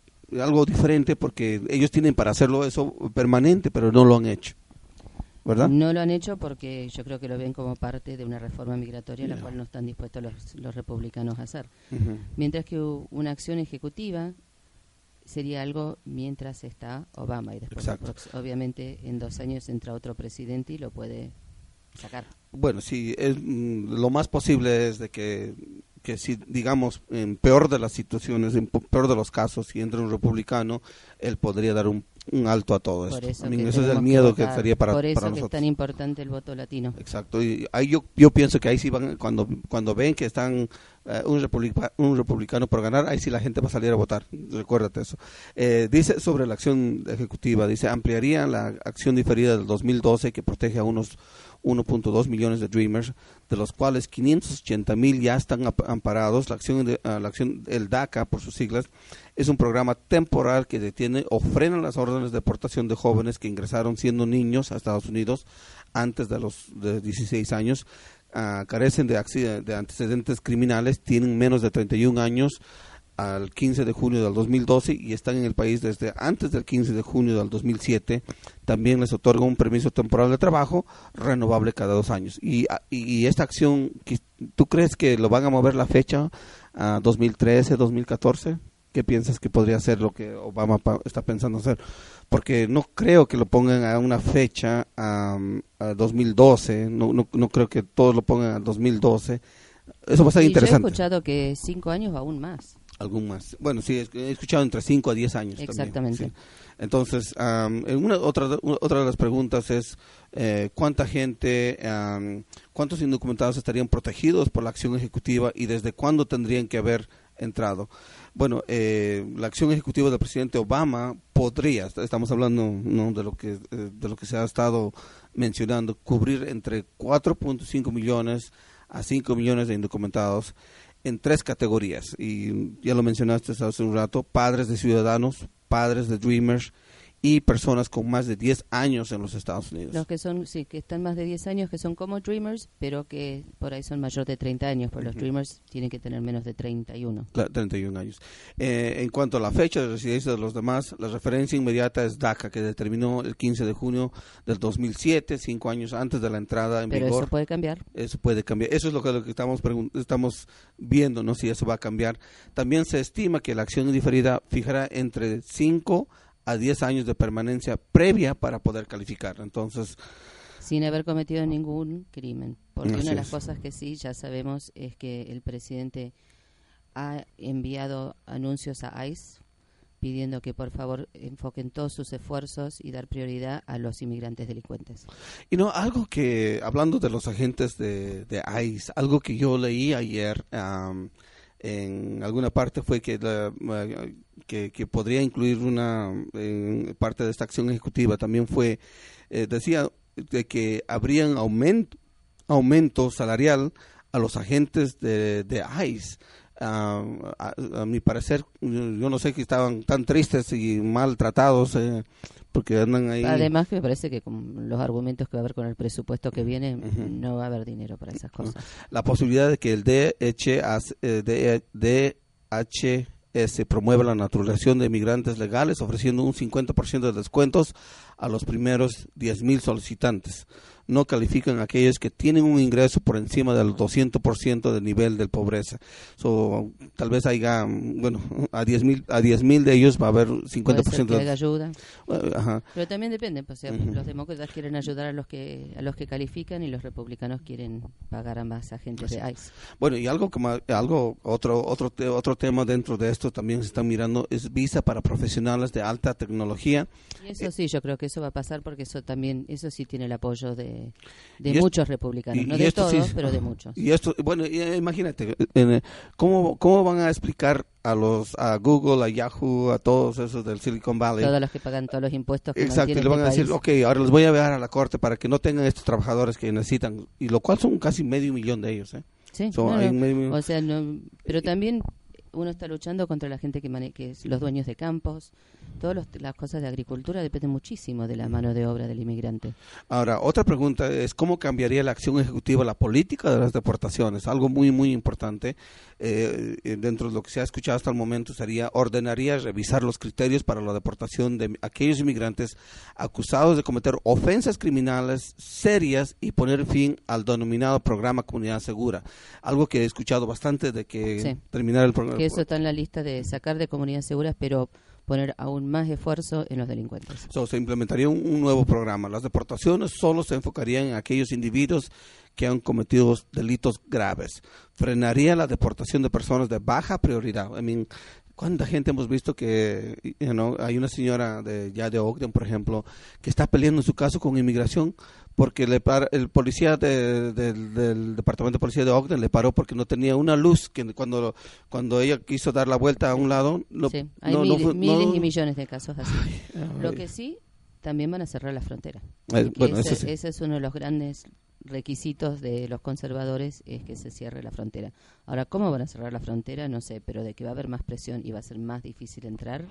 algo diferente porque ellos tienen para hacerlo eso permanente, pero no lo han hecho, ¿verdad? No lo han hecho porque yo creo que lo ven como parte de una reforma migratoria, la cual no están dispuestos los, los republicanos a hacer. Mientras que una acción ejecutiva sería algo mientras está Obama y después aprox- obviamente en dos años entra otro presidente y lo puede sacar. Bueno, sí, es, mm, lo más posible es de que, que si, digamos, en peor de las situaciones, en peor de los casos, si entra un republicano, él podría dar un, un alto a todo Por esto. eso, que ese es el miedo que votar. sería para, Por eso para que es tan importante el voto latino. Exacto, y ahí yo, yo pienso que ahí sí van, cuando, cuando ven que están eh, un, republica- un republicano por ganar, ahí sí la gente va a salir a votar, recuérdate eso. Eh, dice sobre la acción ejecutiva, dice, ampliaría la acción diferida del 2012 que protege a unos 1.2 millones de Dreamers, de los cuales 580 mil ya están amparados. La acción, de, ah, la acción, el DACA, por sus siglas, es un programa temporal que detiene o frena las órdenes de deportación de jóvenes que ingresaron siendo niños a Estados Unidos antes de los de 16 años, ah, carecen de, de antecedentes criminales, tienen menos de 31 años al 15 de junio del 2012 y están en el país desde antes del 15 de junio del 2007. También les otorga un permiso temporal de trabajo renovable cada dos años. Y, ah, y, esta acción, ¿tú crees que lo van a mover la fecha a 2013, 2014? ¿Qué piensas que podría ser lo que Obama pa- está pensando hacer? Porque no creo que lo pongan a una fecha am, a 2012, no, no, no creo que todos lo pongan a 2012. Eso va a estar Y yo he interesante. escuchado que cinco años o aún más. Algún más. Bueno, sí, he escuchado entre 5 a 10 años. también, Exactamente. sí. Entonces, en una, otra, otra de las preguntas es eh, cuánta gente, cuántos indocumentados estarían protegidos por la acción ejecutiva y desde cuándo tendrían que haber entrado. Bueno, eh, la acción ejecutiva del presidente Obama podría, est- estamos hablando ¿no? de lo que eh, de lo que se ha estado mencionando, cubrir entre 4.5 millones a 5 millones de indocumentados en tres categorías. Y ya lo mencionaste hace un rato, padres de ciudadanos, padres de dreamers y personas con más de 10 años en los Estados Unidos. Los que son, sí, que están más de 10 años, que son como Dreamers, pero que por ahí son mayor de 30 años, porque los Dreamers tienen que tener menos de 31. Cla- 31 años. Eh, en cuanto a la fecha de residencia de los demás, la referencia inmediata es DACA, que determinó el 15 de junio del 2007, cinco años antes de la entrada en Pero vigor. eso puede cambiar. Eso puede cambiar. Eso es lo que, lo que estamos, estamos viendo, ¿no? Si eso va a cambiar. También se estima que la acción diferida fijará entre 5 a 10 años de permanencia previa para poder calificar. Entonces, sin haber cometido ningún crimen. Porque una de las es. cosas que sí ya sabemos es que el presidente ha enviado anuncios a ICE pidiendo que por favor enfoquen todos sus esfuerzos y dar prioridad a los inmigrantes delincuentes. y no, algo que, hablando de los agentes de, de ICE, algo que yo leí ayer am, en alguna parte fue que, la- que, podría incluir una en parte de esta acción ejecutiva. También fue, eh, decía, de que habrían aumento, aumento salarial a los agentes de, de ICE. Ah, a, a mi parecer, yo yo no sé que estaban tan tristes y maltratados eh, porque andan ahí. Además que me parece que con los argumentos que va a haber con el presupuesto que viene no va a haber dinero para esas cosas. la posibilidad de que el DHS, eh, DHS promueva la naturalización de inmigrantes legales, ofreciendo un 50% de descuentos a los primeros 10.000 solicitantes no califican a aquellos que tienen un ingreso por encima del 200% del nivel de pobreza. So, tal vez haya, bueno, a 10.000 a 10.000 de ellos va a haber 50% de ayuda. Uh, ajá. Pero también depende, pues, o sea, los demócratas quieren ayudar a los que a los que califican y los republicanos quieren pagar a más agentes de ICE. Bueno, y algo como algo otro otro otro tema dentro de esto también se está mirando es visa para profesionales de alta tecnología. Y eso sí, yo creo que eso va a pasar porque eso también eso sí tiene el apoyo de de, muchos republicanos, no de todos, pero de *laughs* muchos. Y esto, bueno, imagínate, ¿cómo, ¿cómo van a explicar a los a Google, a Yahoo, a todos esos del Silicon Valley. Todos los que pagan todos los impuestos. Que Exacto, y le van a decir, ok, ahora los voy a ver a la corte para que no tengan estos trabajadores que necesitan, y lo cual son casi medio millón de ellos. ¿eh? Sí, o sea, pero también uno está luchando contra la gente que, que es los dueños de campos, todas las cosas de agricultura dependen muchísimo de la mano de obra del inmigrante. Ahora, otra pregunta es cómo cambiaría la acción ejecutiva la política de las deportaciones. Algo muy, muy importante eh, dentro de lo que se ha escuchado hasta el momento sería ordenaría revisar los criterios para la deportación de aquellos inmigrantes acusados de cometer ofensas criminales serias y poner fin al denominado programa Comunidad Segura. Algo que he escuchado bastante de que terminar el programa. Que eso está en la lista de sacar de Comunidad Seguras, pero poner aún más esfuerzo en los delincuentes. se implementaría un, nuevo programa. Las deportaciones solo se enfocarían en aquellos individuos que han cometido delitos graves. Frenaría la deportación de personas de baja prioridad. I mean, ¿Cuánta gente hemos visto que hay una señora de ya de Ogden, por ejemplo, que está peleando en su caso con inmigración porque le el policía del departamento de policía de Ogden le paró porque no tenía una luz que cuando cuando ella quiso dar la vuelta a un lado no, sí, hay miles, y millones de casos así lo que sí también van a cerrar la frontera eh, bueno, ese, ese es uno de los grandes requisitos de los conservadores es que se cierre la frontera. Ahora, ¿cómo van a cerrar la frontera? No sé, pero de que va a haber más presión y va a ser más difícil entrar,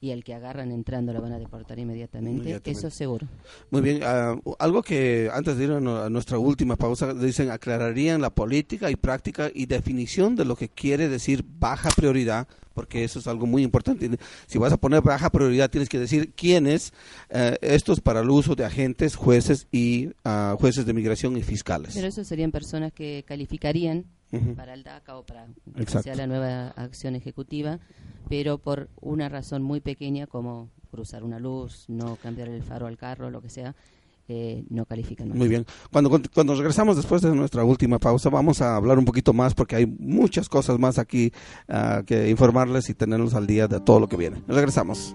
y el que agarran entrando lo van a deportar inmediatamente, eso seguro. Muy bien, ah, algo que antes de ir a, nuestra última pausa, dicen, aclararían la política y práctica y definición de lo que quiere decir baja prioridad, porque eso es algo muy importante. Si vas a poner baja prioridad, tienes que decir quiénes, eh, estos para el uso de agentes, jueces y ah, jueces de migración y fiscales. Pero eso serían personas que calificarían para el DACA o para que sea la nueva acción ejecutiva pero por una razón muy pequeña como cruzar una luz, no cambiar el faro al carro, lo que sea, eh, no califican Muy bien. Cuando, cuando regresamos después de nuestra última pausa, vamos a hablar un poquito más porque hay muchas cosas más aquí uh, que informarles y tenerlos al día de todo lo que viene. Regresamos.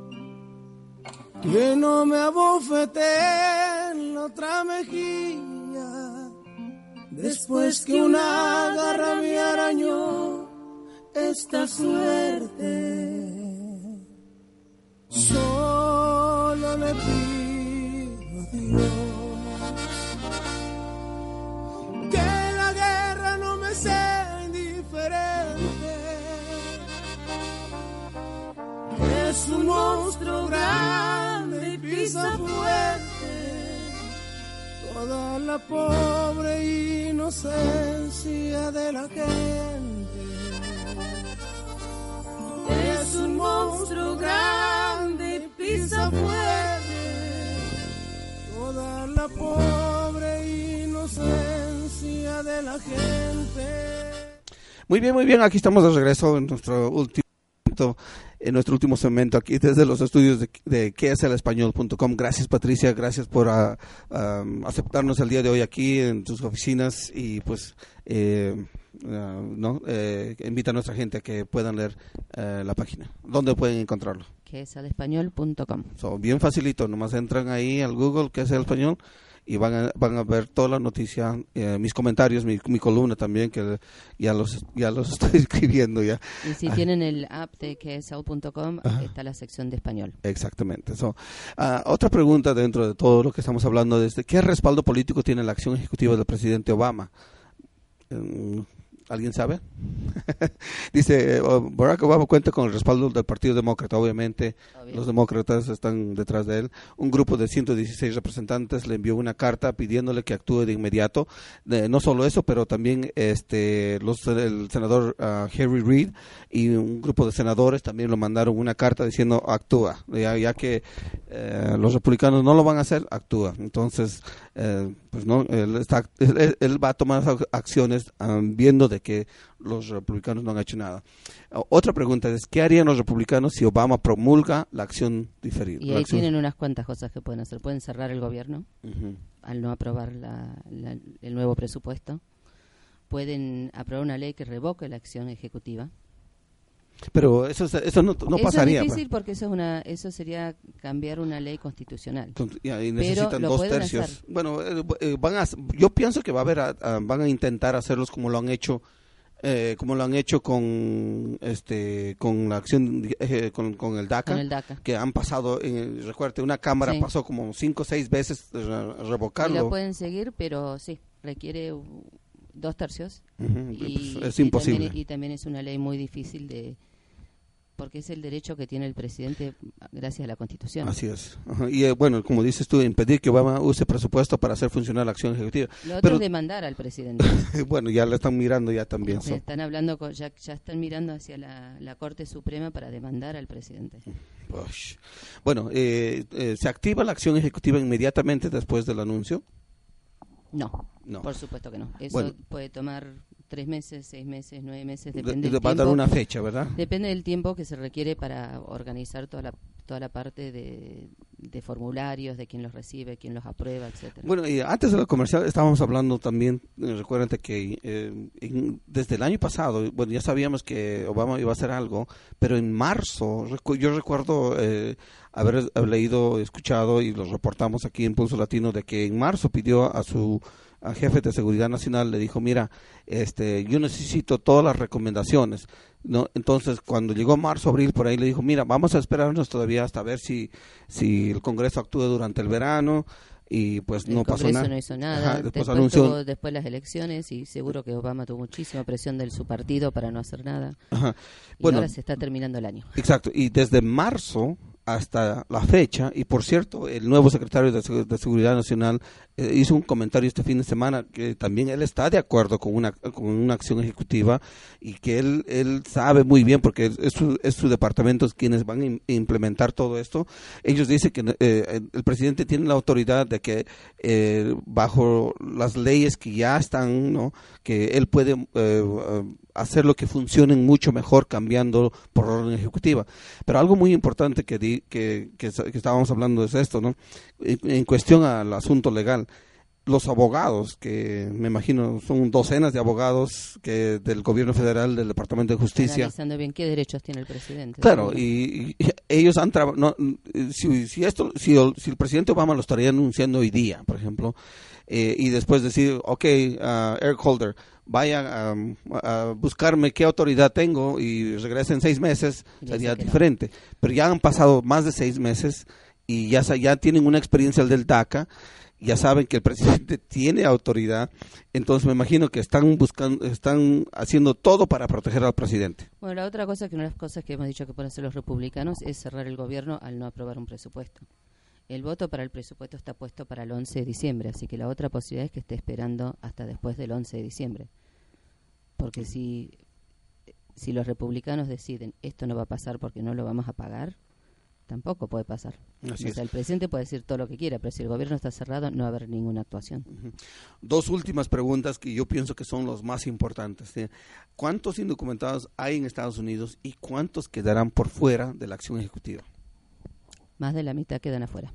Que no me abofete en la otra mejilla. Después que una garra me arañó esta suerte. Solo le pido a Dios que la guerra no me sea indiferente. Es un monstruo grande y pisa fuerte toda la pobre inocencia de la gente. Es un monstruo grande pisa fuerte toda la pobre inocencia de la gente. Muy bien, muy bien, aquí estamos de regreso en nuestro último en nuestro último segmento aquí desde los estudios de, de español.com. Gracias Patricia, gracias por ah, aceptarnos el día de hoy aquí en tus oficinas y pues eh, ah, no eh, invita a nuestra gente a que puedan leer eh, la página. ¿Dónde pueden encontrarlo? quesadespañol.com. So, bien facilito, nomás entran ahí al Google, que es el español, y van a, van a ver toda la noticia, eh, mis comentarios, mi, mi columna también, que ya los, ya los *laughs* estoy escribiendo ya. Y si Ah. tienen el app de quesal.com, está la sección de español. Exactamente. So, ah, otra pregunta dentro de todo lo que estamos hablando de este, ¿qué respaldo político tiene la acción ejecutiva del presidente Obama? Mm, ¿Alguien sabe? *laughs* Dice, eh, Barack Obama cuenta con el respaldo del Partido Demócrata, obviamente. Los demócratas están detrás de él. Un grupo de 116 representantes le envió una carta pidiéndole que actúe de inmediato. Eh, no solo eso, pero también este los, el senador ah, Harry Reid y un grupo de senadores también lo mandaron una carta diciendo actúa, ya, ya que eh, los republicanos no lo van a hacer, actúa. Entonces, eh, pues no, él, está, él, él va a tomar ac- acciones ah, viendo de que los republicanos no han hecho nada. Otra pregunta es, ¿qué harían los republicanos si Obama promulga la acción diferida? Y ahí acción- tienen unas cuantas cosas que pueden hacer. Pueden cerrar el gobierno al no aprobar la- la- el nuevo presupuesto. Pueden aprobar una ley que revoque la acción ejecutiva. Pero eso, es- eso no, no eso pasaría. es pues. difícil porque eso es una eso sería cambiar una ley constitucional. Con- y necesitan dos tercios. hacer. Bueno, eh, eh, van a, yo pienso que va a haber, a- a- van a intentar hacerlos como lo han hecho, eh, como lo han hecho con, este, con la acción, eh, con, con el DACA, Con el DACA. que han pasado, recuerde, una cámara Sí. pasó como cinco o seis veces eh, re- Y revocarlo. lo pueden seguir, pero sí, requiere dos tercios. Y, pues, es y imposible. también, y también es una ley muy difícil de porque es el derecho que tiene el presidente gracias a la Constitución. Así es. Ajá. Y eh, bueno, como dices tú, impedir que Obama use presupuesto para hacer funcionar la acción ejecutiva. Lo otro Pero- es demandar al presidente. *laughs* bueno, ya lo están mirando ya también. Se so. están hablando, con- ya, ya están mirando hacia la, la Corte Suprema para demandar al presidente. Ush. Bueno, eh, eh, ¿se activa la acción ejecutiva inmediatamente después del anuncio? No, No. por supuesto que no. Eso Bueno. puede tomar tres meses, seis meses, nueve meses, depende del tiempo. una fecha, ¿verdad? Depende del tiempo que se requiere para organizar toda la, toda la parte de, de formularios, de quién los recibe, quién los aprueba, etcétera. Bueno, y antes de la comercial estábamos hablando también, eh, recuerden que eh, en- desde el año pasado, bueno, ya sabíamos que Obama iba a hacer algo, pero en marzo, recu- yo recuerdo eh, haber, haber leído, escuchado y lo reportamos aquí en Pulso Latino de que en marzo pidió a su a jefe de seguridad nacional le dijo mira este yo necesito todas las recomendaciones no entonces cuando llegó marzo abril por ahí le dijo mira vamos a esperarnos todavía hasta ver si si el Congreso actúa durante el verano y pues el no pasó Congreso nada no hizo nada. Ajá, después, después anunció tuvo después las elecciones y seguro que Obama tuvo muchísima presión de su partido para no hacer nada. Ajá. Y Bueno, ahora se está terminando el año. Exacto, y desde marzo hasta la fecha, y por cierto, el nuevo secretario de, Segu- de Seguridad Nacional eh, hizo un comentario este fin de semana que también él está de acuerdo con una, con una acción ejecutiva y que él, él sabe muy bien, porque es- su, es su departamento quienes van a im- implementar todo esto. Ellos dicen que eh, el- presidente tiene la autoridad de que eh, bajo las leyes que ya están, ¿no? que él puede eh, hacer lo que funcione mucho mejor cambiando por orden ejecutiva. Pero algo muy importante que, di- que, que, estábamos hablando es esto, ¿no? En cuestión al asunto legal. Los abogados, que me imagino son docenas de abogados que del gobierno federal, del Departamento de Justicia, Analizando bien qué derechos tiene el presidente. Claro, y, y ellos han trabajado. si, si esto, si el, si el presidente Obama lo estaría anunciando hoy día, por ejemplo, eh, y después decir, ok, uh, Eric Holder, vaya um, a buscarme qué autoridad tengo y regrese en seis meses, Y sería no. diferente. Pero ya han pasado más de seis meses y ya, ya tienen una experiencia del DACA. Ya saben que el presidente *laughs* tiene autoridad, entonces me imagino que están buscando, están haciendo todo para proteger al presidente. Bueno, la otra cosa que una de las cosas que hemos dicho que pueden hacer los republicanos es cerrar el gobierno al no aprobar un presupuesto. El voto para el presupuesto está puesto para el 11 de diciembre, así que la otra posibilidad es que esté esperando hasta después del 11 de diciembre. Porque si, si los republicanos deciden esto no va a pasar porque no lo vamos a pagar, tampoco puede pasar. Así o sea, el presidente puede decir todo lo que quiera, pero si el gobierno está cerrado no va a haber ninguna actuación. Dos últimas preguntas que yo pienso que son los más importantes. ¿Cuántos indocumentados hay en Estados Unidos y cuántos quedarán por fuera de la acción ejecutiva? Más de la mitad quedan afuera.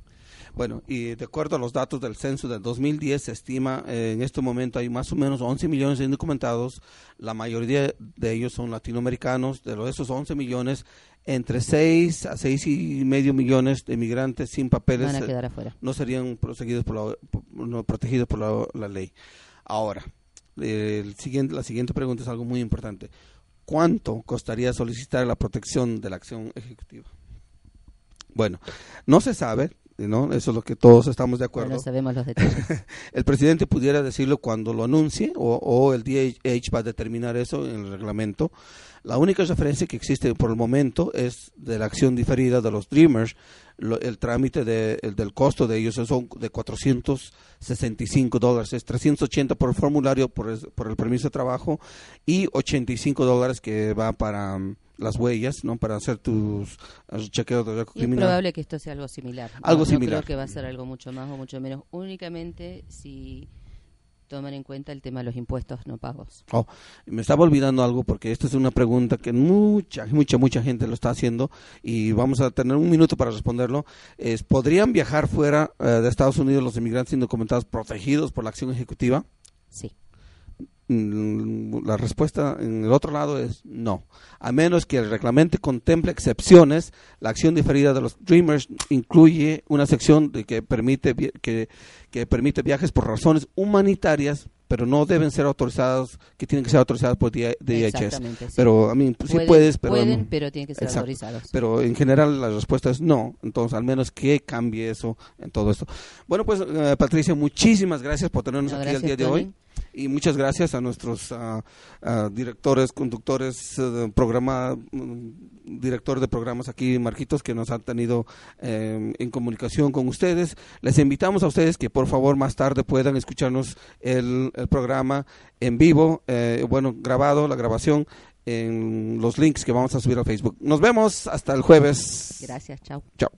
Bueno, y de acuerdo a los datos del censo del 2010, se estima eh, en este momento hay más o menos 11 millones de indocumentados. La mayoría de ellos son latinoamericanos. De los- esos 11 millones, entre 6 a seis y medio millones de migrantes sin papeles Van a eh, quedar afuera. no serían protegidos por la, no, protegidos por la, la ley. Ahora, el siguiente, la siguiente pregunta es algo muy importante. ¿Cuánto costaría solicitar la protección de la acción ejecutiva? Bueno, no se sabe, ¿no? Eso es lo que todos estamos de acuerdo. no sabemos los detalles. *laughs* El presidente pudiera decirlo cuando lo anuncie o, o el DH va a determinar eso en el reglamento. La única referencia que existe por el momento es de la acción diferida de los Dreamers. Lo- el trámite de, el del costo de ellos son de 465 dólares. Es 380 por formulario, por el, por el permiso de trabajo y 85 dólares que va para mm, las huellas, ¿no? Para hacer tus chequeos de Y es criminal. probable que esto sea algo similar. No- Algo no similar. creo que va a ser algo mucho más o mucho menos. Únicamente si toman en cuenta el tema de los impuestos no pagos. Oh, me estaba olvidando algo porque esta es una pregunta que mucha, mucha, mucha gente lo está haciendo y vamos a tener un minuto para responderlo. Es, ¿Podrían viajar fuera eh, de Estados Unidos los inmigrantes indocumentados protegidos por la acción ejecutiva? Sí. La respuesta en el otro lado es no. A menos que el reglamento contemple excepciones, la acción diferida de los Dreamers incluye una sección de que permite que, que permite viajes por razones humanitarias, pero no deben ser autorizados, que tienen que ser autorizados por DH- DHS. Exactamente, sí. Pero a mí sí Pueden- puedes, pero pueden, pero tienen que ser Exacto. autorizados. Pero en general la respuesta es no. Entonces, al menos que cambie eso en todo esto. Bueno, pues eh, Patricia, muchísimas gracias por tenernos No, aquí el día de Tony. hoy. Y muchas gracias a nuestros ah, ah, directores, conductores, eh, de programa, mm, director de programas aquí, Marquitos, que nos han tenido eh, en comunicación con ustedes. Les invitamos a ustedes que por favor más tarde puedan escucharnos el, el programa en vivo, eh, bueno, grabado, la grabación en los links que vamos a subir a Facebook. Nos vemos hasta el jueves. Gracias, chao. Chao.